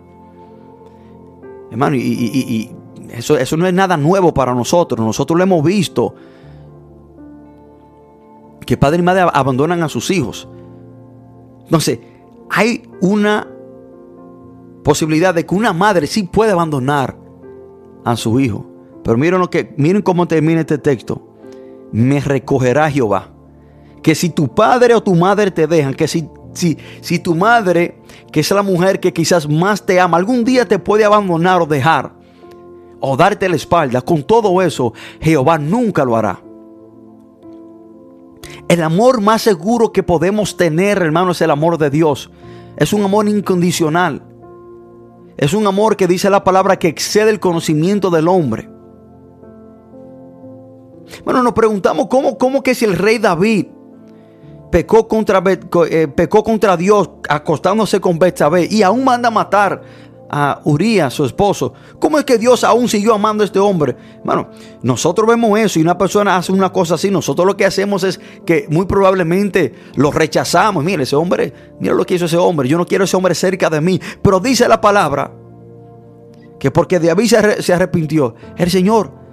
Hermano, y, eso, eso no es nada nuevo para nosotros. Nosotros lo hemos visto. Que padre y madre abandonan a sus hijos. Entonces, hay una posibilidad de que una madre sí puede abandonar a su hijo. Pero miren lo que miren cómo termina este texto. Me recogerá Jehová. Que si tu padre o tu madre te dejan, que si, si, si tu madre, que es la mujer que quizás más te ama, algún día te puede abandonar o dejar o darte la espalda, con todo eso, Jehová nunca lo hará. El amor más seguro que podemos tener, hermano, es el amor de Dios. Es un amor incondicional. Es un amor que dice la palabra que excede el conocimiento del hombre. Bueno, nos preguntamos cómo, cómo que si el rey David pecó contra, eh, pecó contra Dios acostándose con Betsabé y aún manda a matar a Urias, su esposo. ¿Cómo es que Dios aún siguió amando a este hombre? Bueno, nosotros vemos eso y una persona hace una cosa así. Nosotros lo que hacemos es que muy probablemente lo rechazamos. Mire, ese hombre, mira lo que hizo ese hombre. Yo no quiero ese hombre cerca de mí. Pero dice la palabra que porque David se arrepintió, el Señor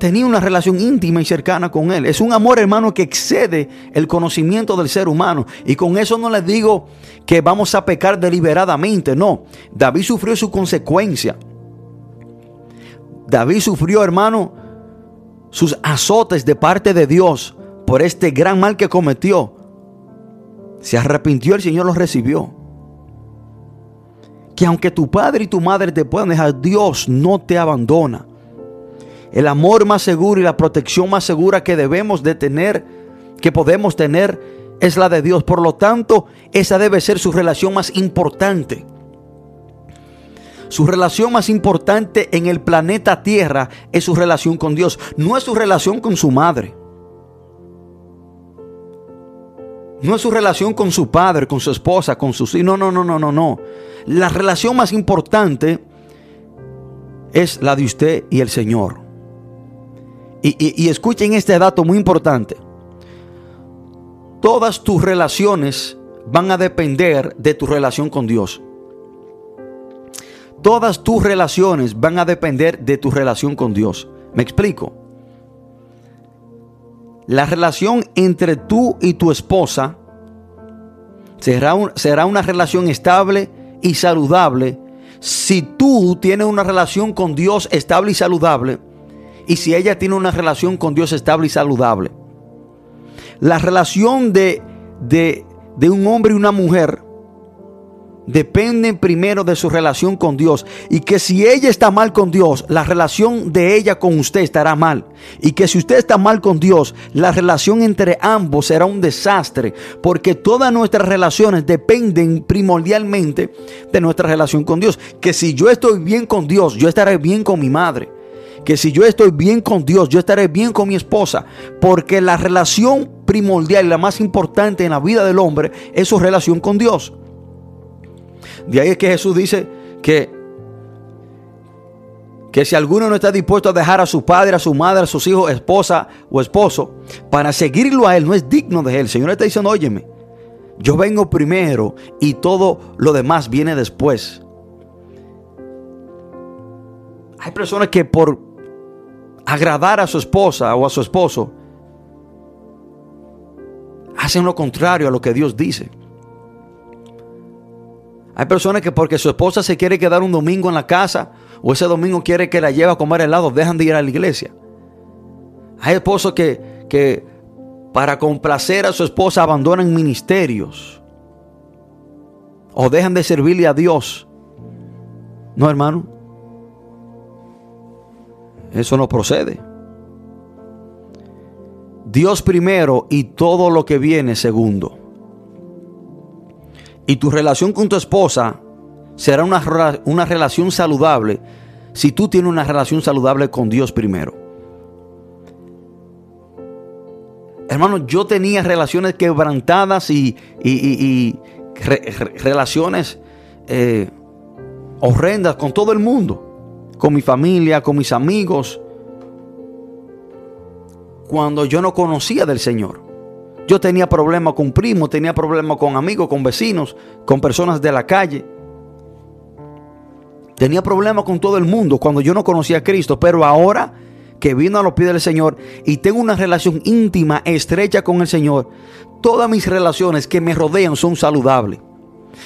tenía una relación íntima y cercana con Él. Es un amor, hermano, que excede el conocimiento del ser humano. Y con eso no les digo que vamos a pecar deliberadamente, no. David sufrió su consecuencia. David sufrió, hermano, sus azotes de parte de Dios por este gran mal que cometió. Se arrepintió, el Señor lo recibió. Que aunque tu padre y tu madre te puedan dejar, Dios no te abandona. El amor más seguro y la protección más segura que debemos de tener, que podemos tener, es la de Dios. Por lo tanto, esa debe ser su relación más importante. Su relación más importante en el planeta Tierra es su relación con Dios, no es su relación con su madre. No es su relación con su padre, con su esposa, con sus hijos. No, no, no, no, no, no. La relación más importante es la de usted y el Señor. Y, escuchen este dato muy importante. Todas tus relaciones van a depender de tu relación con Dios. Todas tus relaciones van a depender de tu relación con Dios. ¿Me explico? La relación entre tú y tu esposa será, una relación estable y saludable si tú tienes una relación con Dios estable y saludable y si ella tiene una relación con Dios estable y saludable. La relación de, de, de un hombre y una mujer depende primero de su relación con Dios. Y que si ella está mal con Dios, la relación de ella con usted estará mal. Y que si usted está mal con Dios, la relación entre ambos será un desastre. Porque todas nuestras relaciones dependen primordialmente de nuestra relación con Dios. Que si yo estoy bien con Dios, yo estaré bien con mi madre que si yo estoy bien con Dios, yo estaré bien con mi esposa, porque la relación primordial y la más importante en la vida del hombre es su relación con Dios. De ahí es que Jesús dice que que si alguno no está dispuesto a dejar a su padre, a su madre, a sus hijos, esposa o esposo, para seguirlo a él, no es digno de él. El Señor está diciendo, óyeme, yo vengo primero y todo lo demás viene después. Hay personas que por agradar a su esposa o a su esposo, hacen lo contrario a lo que Dios dice. Hay personas que porque su esposa se quiere quedar un domingo en la casa o ese domingo quiere que la lleve a comer helado, dejan de ir a la iglesia. Hay esposos que, que para complacer a su esposa abandonan ministerios o dejan de servirle a Dios. No, hermano. Eso no procede. Dios primero y todo lo que viene segundo. Y tu relación con tu esposa será una, una relación saludable si tú tienes una relación saludable con Dios primero. Hermano, yo tenía relaciones quebrantadas y, y, relaciones eh, horrendas con todo el mundo con mi familia, con mis amigos, cuando yo no conocía del Señor. Yo tenía problemas con primos, tenía problemas con amigos, con vecinos, con personas de la calle. Tenía problemas con todo el mundo cuando yo no conocía a Cristo, pero ahora que vino a los pies del Señor y tengo una relación íntima, estrecha con el Señor, todas mis relaciones que me rodean son saludables.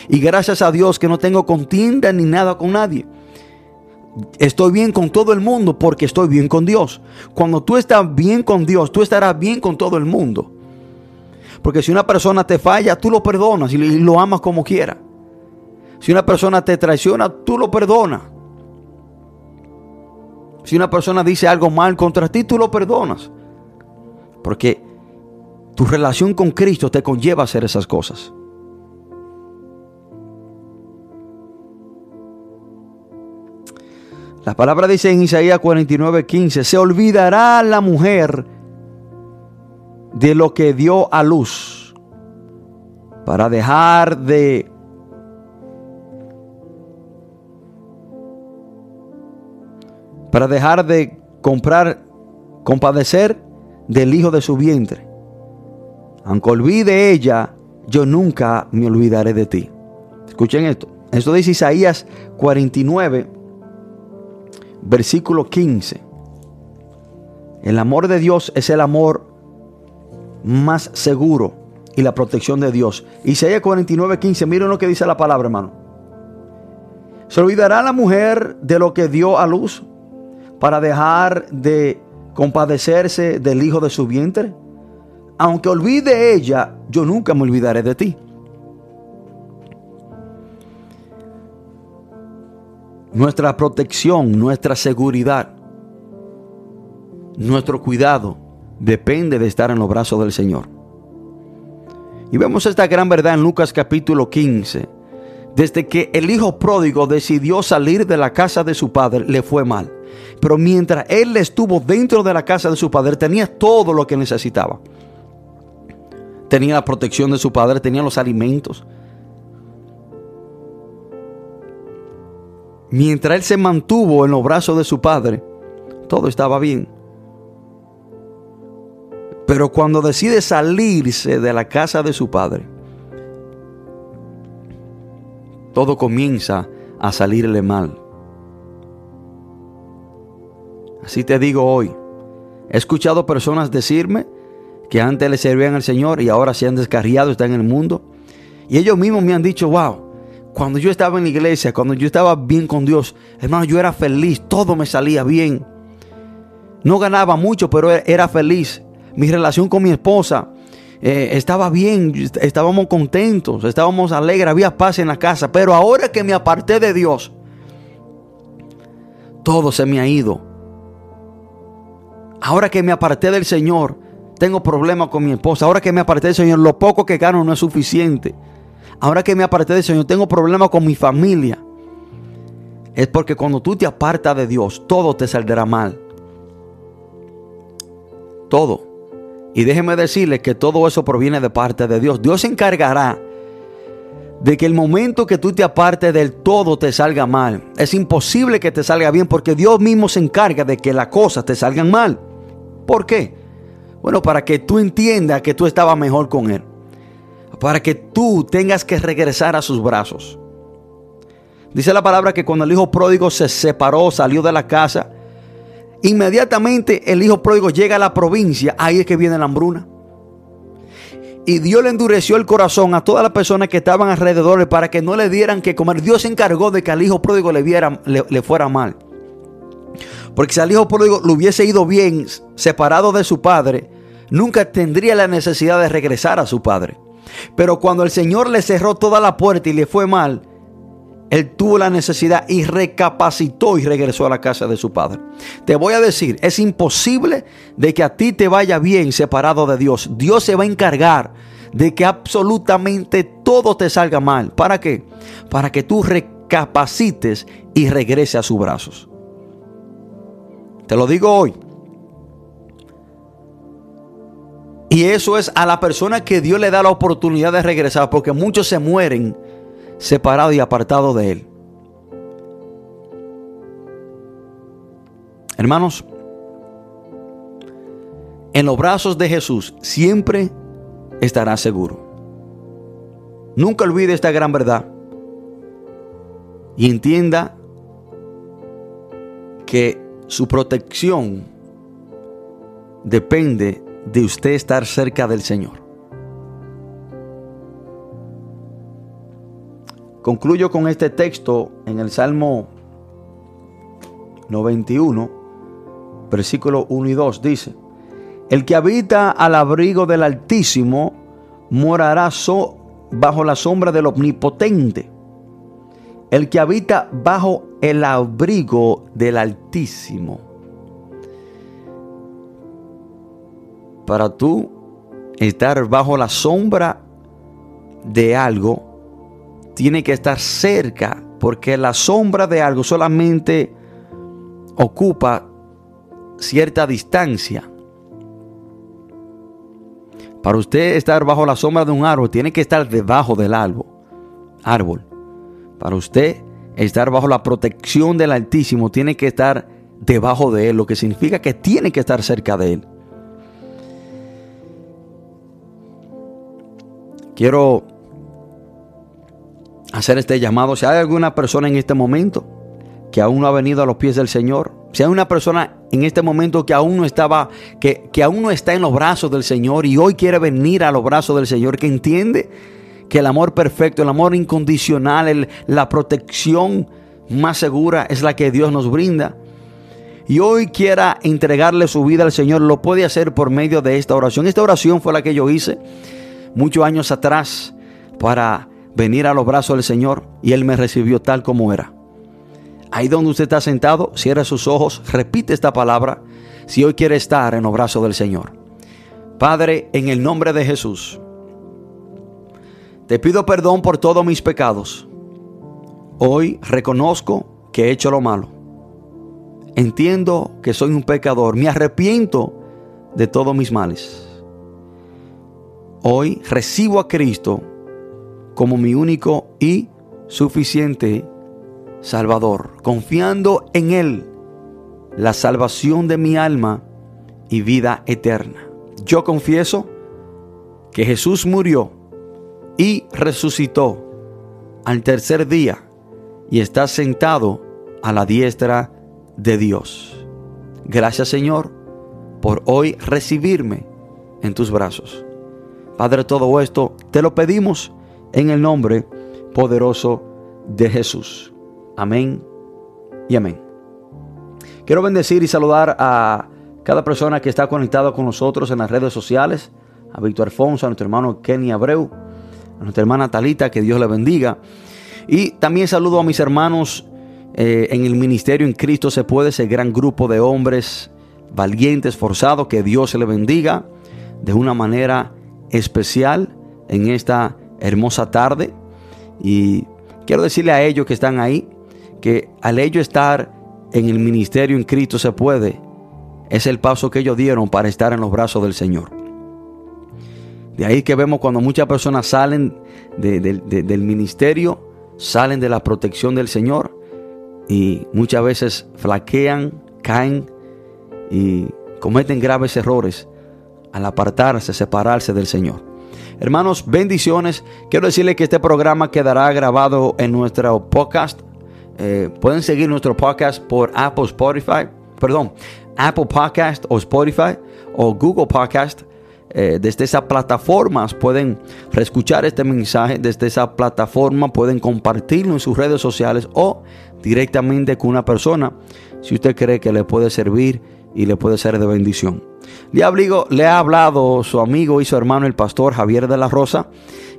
Y gracias a Dios que no tengo contienda ni nada con nadie. Estoy bien con todo el mundo porque estoy bien con Dios. Cuando tú estás bien con Dios, tú estarás bien con todo el mundo. Porque si una persona te falla, tú lo perdonas y lo amas como quiera. Si una persona te traiciona, tú lo perdonas. Si una persona dice algo mal contra ti, tú lo perdonas. Porque tu relación con Cristo te conlleva a hacer esas cosas. La palabra dice en Isaías 49, 15, se olvidará la mujer de lo que dio a luz para dejar de para dejar de comprar compadecer del hijo de su vientre. Aunque olvide ella, yo nunca me olvidaré de ti. Escuchen esto. Esto dice Isaías 49 versículo 15. El amor de Dios es el amor más seguro y la protección de Dios. Isaías 49, 15. Miren lo que dice la palabra, hermano. ¿Se olvidará la mujer de lo que dio a luz para dejar de compadecerse del hijo de su vientre? Aunque olvide ella, yo nunca me olvidaré de ti. Nuestra protección, nuestra seguridad, nuestro cuidado depende de estar en los brazos del Señor. Y vemos esta gran verdad en Lucas capítulo 15. Desde que el hijo pródigo decidió salir de la casa de su padre, le fue mal. Pero mientras él estuvo dentro de la casa de su padre, tenía todo lo que necesitaba. Tenía la protección de su padre, tenía los alimentos, mientras él se mantuvo en los brazos de su padre, todo estaba bien. Pero cuando decide salirse de la casa de su padre, todo comienza a salirle mal. Así te digo hoy, he escuchado personas decirme que antes le servían al Señor y ahora se han descarriado, están en el mundo. Y ellos mismos me han dicho, wow, cuando yo estaba en la iglesia, cuando yo estaba bien con Dios, hermano, yo era feliz, todo me salía bien. No ganaba mucho, pero e-, era feliz. Mi relación con mi esposa eh, estaba bien, estábamos contentos, estábamos alegres, había paz en la casa. Pero ahora que me aparté de Dios, todo se me ha ido. Ahora que me aparté del Señor, tengo problemas con mi esposa. Ahora que me aparté del Señor, lo poco que gano no es suficiente ahora que me aparté del Señor, tengo problemas con mi familia. Es porque cuando tú te apartas de Dios, todo te saldrá mal. Todo. Y déjeme decirle que todo eso proviene de parte de Dios. Dios se encargará de que el momento que tú te apartes del todo te salga mal. Es imposible que te salga bien porque Dios mismo se encarga de que las cosas te salgan mal. ¿Por qué? Bueno, para que tú entiendas que tú estabas mejor con Él para que tú tengas que regresar a sus brazos. Dice la palabra que cuando el hijo pródigo se separó, salió de la casa, inmediatamente el hijo pródigo llega a la provincia, ahí es que viene la hambruna. Y Dios le endureció el corazón a todas las personas que estaban alrededor para que no le dieran que comer. Dios se encargó de que al hijo pródigo le, viera, le fuera mal. Porque si al hijo pródigo le hubiese ido bien, separado de su padre, nunca tendría la necesidad de regresar a su padre. Pero cuando el Señor le cerró toda la puerta y le fue mal, él tuvo la necesidad y recapacitó y regresó a la casa de su padre. Te voy a decir, es imposible de que a ti te vaya bien separado de Dios. Dios se va a encargar de que absolutamente todo te salga mal. ¿Para qué? Para que tú recapacites y regrese a sus brazos. Te lo digo hoy. Y eso es a la persona que Dios le da la oportunidad de regresar, porque muchos se mueren separados y apartados de Él. Hermanos, en los brazos de Jesús siempre estará seguro. Nunca olvide esta gran verdad y entienda que su protección depende de usted estar cerca del Señor. concluyo con este texto en el Salmo 91, versículo 1 y 2. Dice, el que habita al abrigo del Altísimo morará bajo la sombra del Omnipotente. El que habita bajo el abrigo del Altísimo. Para tú estar bajo la sombra de algo, tiene que estar cerca, porque la sombra de algo solamente ocupa cierta distancia. Para usted estar bajo la sombra de un árbol, tiene que estar debajo del árbol. árbol. Para usted estar bajo la protección del Altísimo, tiene que estar debajo de él, lo que significa que tiene que estar cerca de él. Quiero hacer este llamado. Si hay alguna persona en este momento que aún no ha venido a los pies del Señor, si hay una persona en este momento que aún no estaba, que, que aún no está en los brazos del Señor y hoy quiere venir a los brazos del Señor, que entiende que el amor perfecto, el amor incondicional, la protección más segura es la que Dios nos brinda. Y hoy quiera entregarle su vida al Señor, lo puede hacer por medio de esta oración. Esta oración fue la que yo hice muchos años atrás para venir a los brazos del Señor y Él me recibió tal como era. Ahí donde usted está sentado, cierra sus ojos, repite esta palabra si hoy quiere estar en los brazos del Señor. Padre, en el nombre de Jesús, te pido perdón por todos mis pecados. Hoy reconozco que he hecho lo malo. Entiendo que soy un pecador. Me arrepiento de todos mis males. Hoy recibo a Cristo como mi único y suficiente Salvador, confiando en Él la salvación de mi alma y vida eterna. Yo confieso que Jesús murió y resucitó al tercer día y está sentado a la diestra de Dios. Gracias Señor por hoy recibirme en tus brazos. Padre, todo esto te lo pedimos en el nombre poderoso de Jesús. Amén y amén. Quiero bendecir y saludar a cada persona que está conectada con nosotros en las redes sociales. A Víctor Alfonso, a nuestro hermano Kenny Abreu, a nuestra hermana Talita, que Dios le bendiga. Y también saludo a mis hermanos eh, en el ministerio en Cristo se puede, ese gran grupo de hombres valientes, forzados, que Dios se le bendiga de una manera especial en esta hermosa tarde. Y quiero decirle a ellos que están ahí que al ellos estar en el ministerio en Cristo se puede, es el paso que ellos dieron para estar en los brazos del Señor. De ahí que vemos cuando muchas personas salen del ministerio, salen de la protección del Señor y muchas veces flaquean, caen y cometen graves errores al apartarse, separarse del Señor. Hermanos, bendiciones. Quiero decirles que este programa quedará grabado en nuestro podcast. Eh, pueden seguir nuestro podcast por Apple Spotify, perdón, Apple Podcast o Spotify o Google Podcast. Eh, desde esas plataformas pueden reescuchar este mensaje. Desde esa plataforma pueden compartirlo en sus redes sociales o directamente con una persona si usted cree que le puede servir y le puede ser de bendición. Le, ha hablado su amigo y su hermano el pastor Javier de la Rosa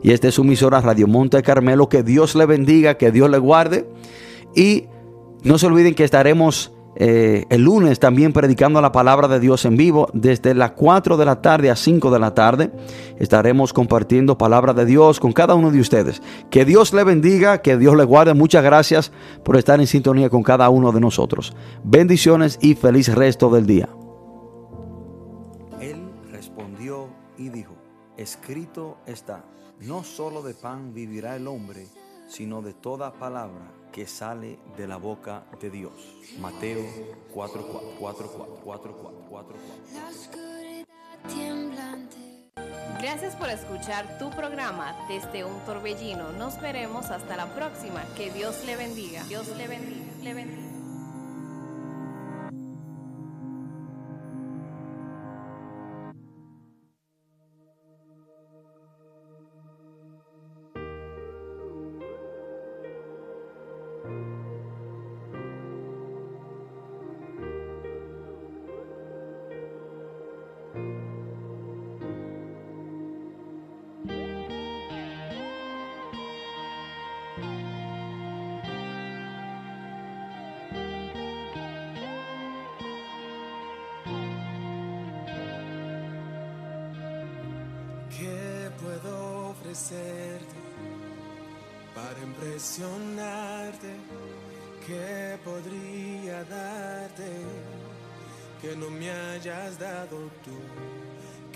y este es su emisora Radio Monte Carmelo. Que Dios le bendiga, que Dios le guarde y no se olviden que estaremos eh, el lunes también predicando la palabra de Dios en vivo desde las 4 de la tarde a 5 de la tarde. Estaremos compartiendo palabra de Dios con cada uno de ustedes. Que Dios le bendiga, que Dios le guarde. Muchas gracias por estar en sintonía con cada uno de nosotros. Bendiciones y feliz resto del día. Él respondió y dijo, escrito está, no solo de pan vivirá el hombre, sino de toda palabra que sale de la boca de Dios. Mateo 4, 4, 4, 4, 4, Gracias por escuchar tu programa desde un torbellino. Nos veremos hasta la próxima. Que Dios le bendiga. Dios le bendiga. Le bendiga. Impresionarte. ¿Qué podría darte que no me hayas dado tú?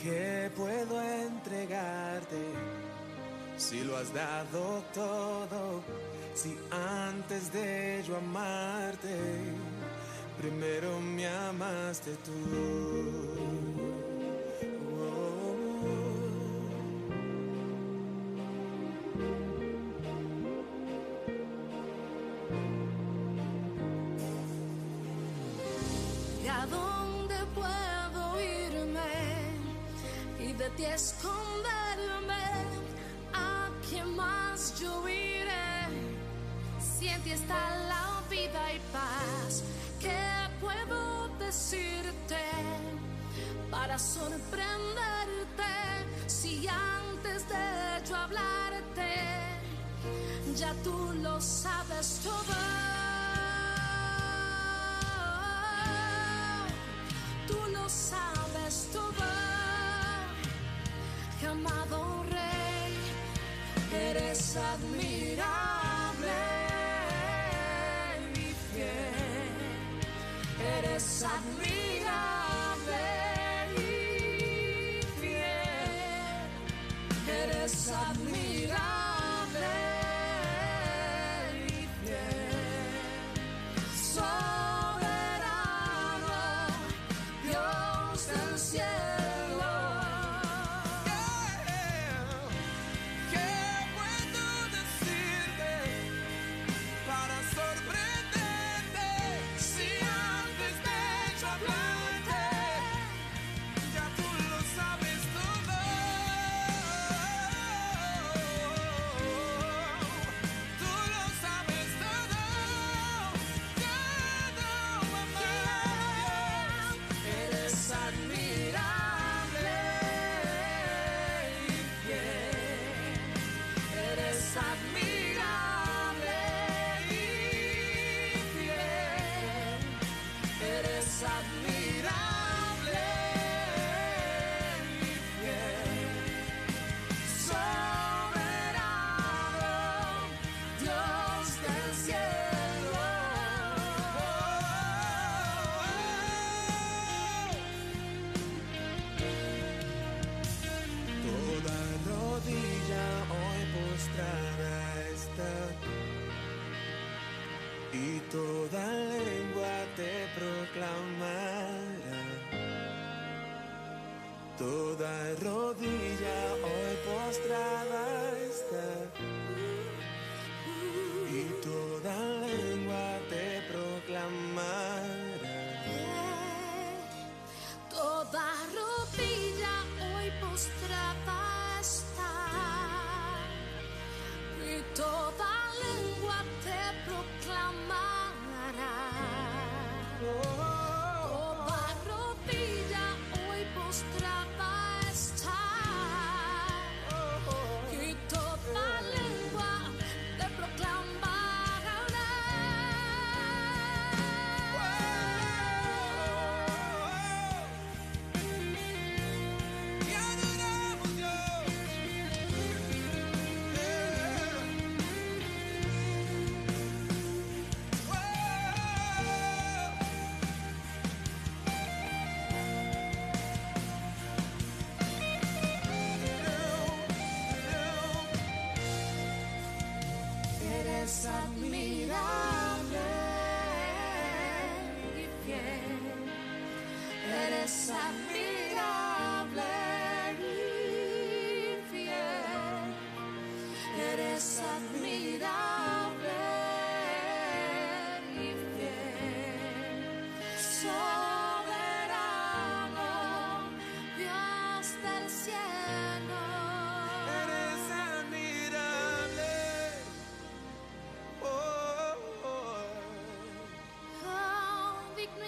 ¿Qué puedo entregarte si lo has dado todo? Si antes de yo amarte, primero me amaste tú. Ti esconderme, ¿a quién más yo iré? Si en ti está la vida y paz, ¿qué puedo decirte para sorprenderte? Si antes de yo hablarte, ya tú lo sabes todo. Eres admirable y fiel, eres admirable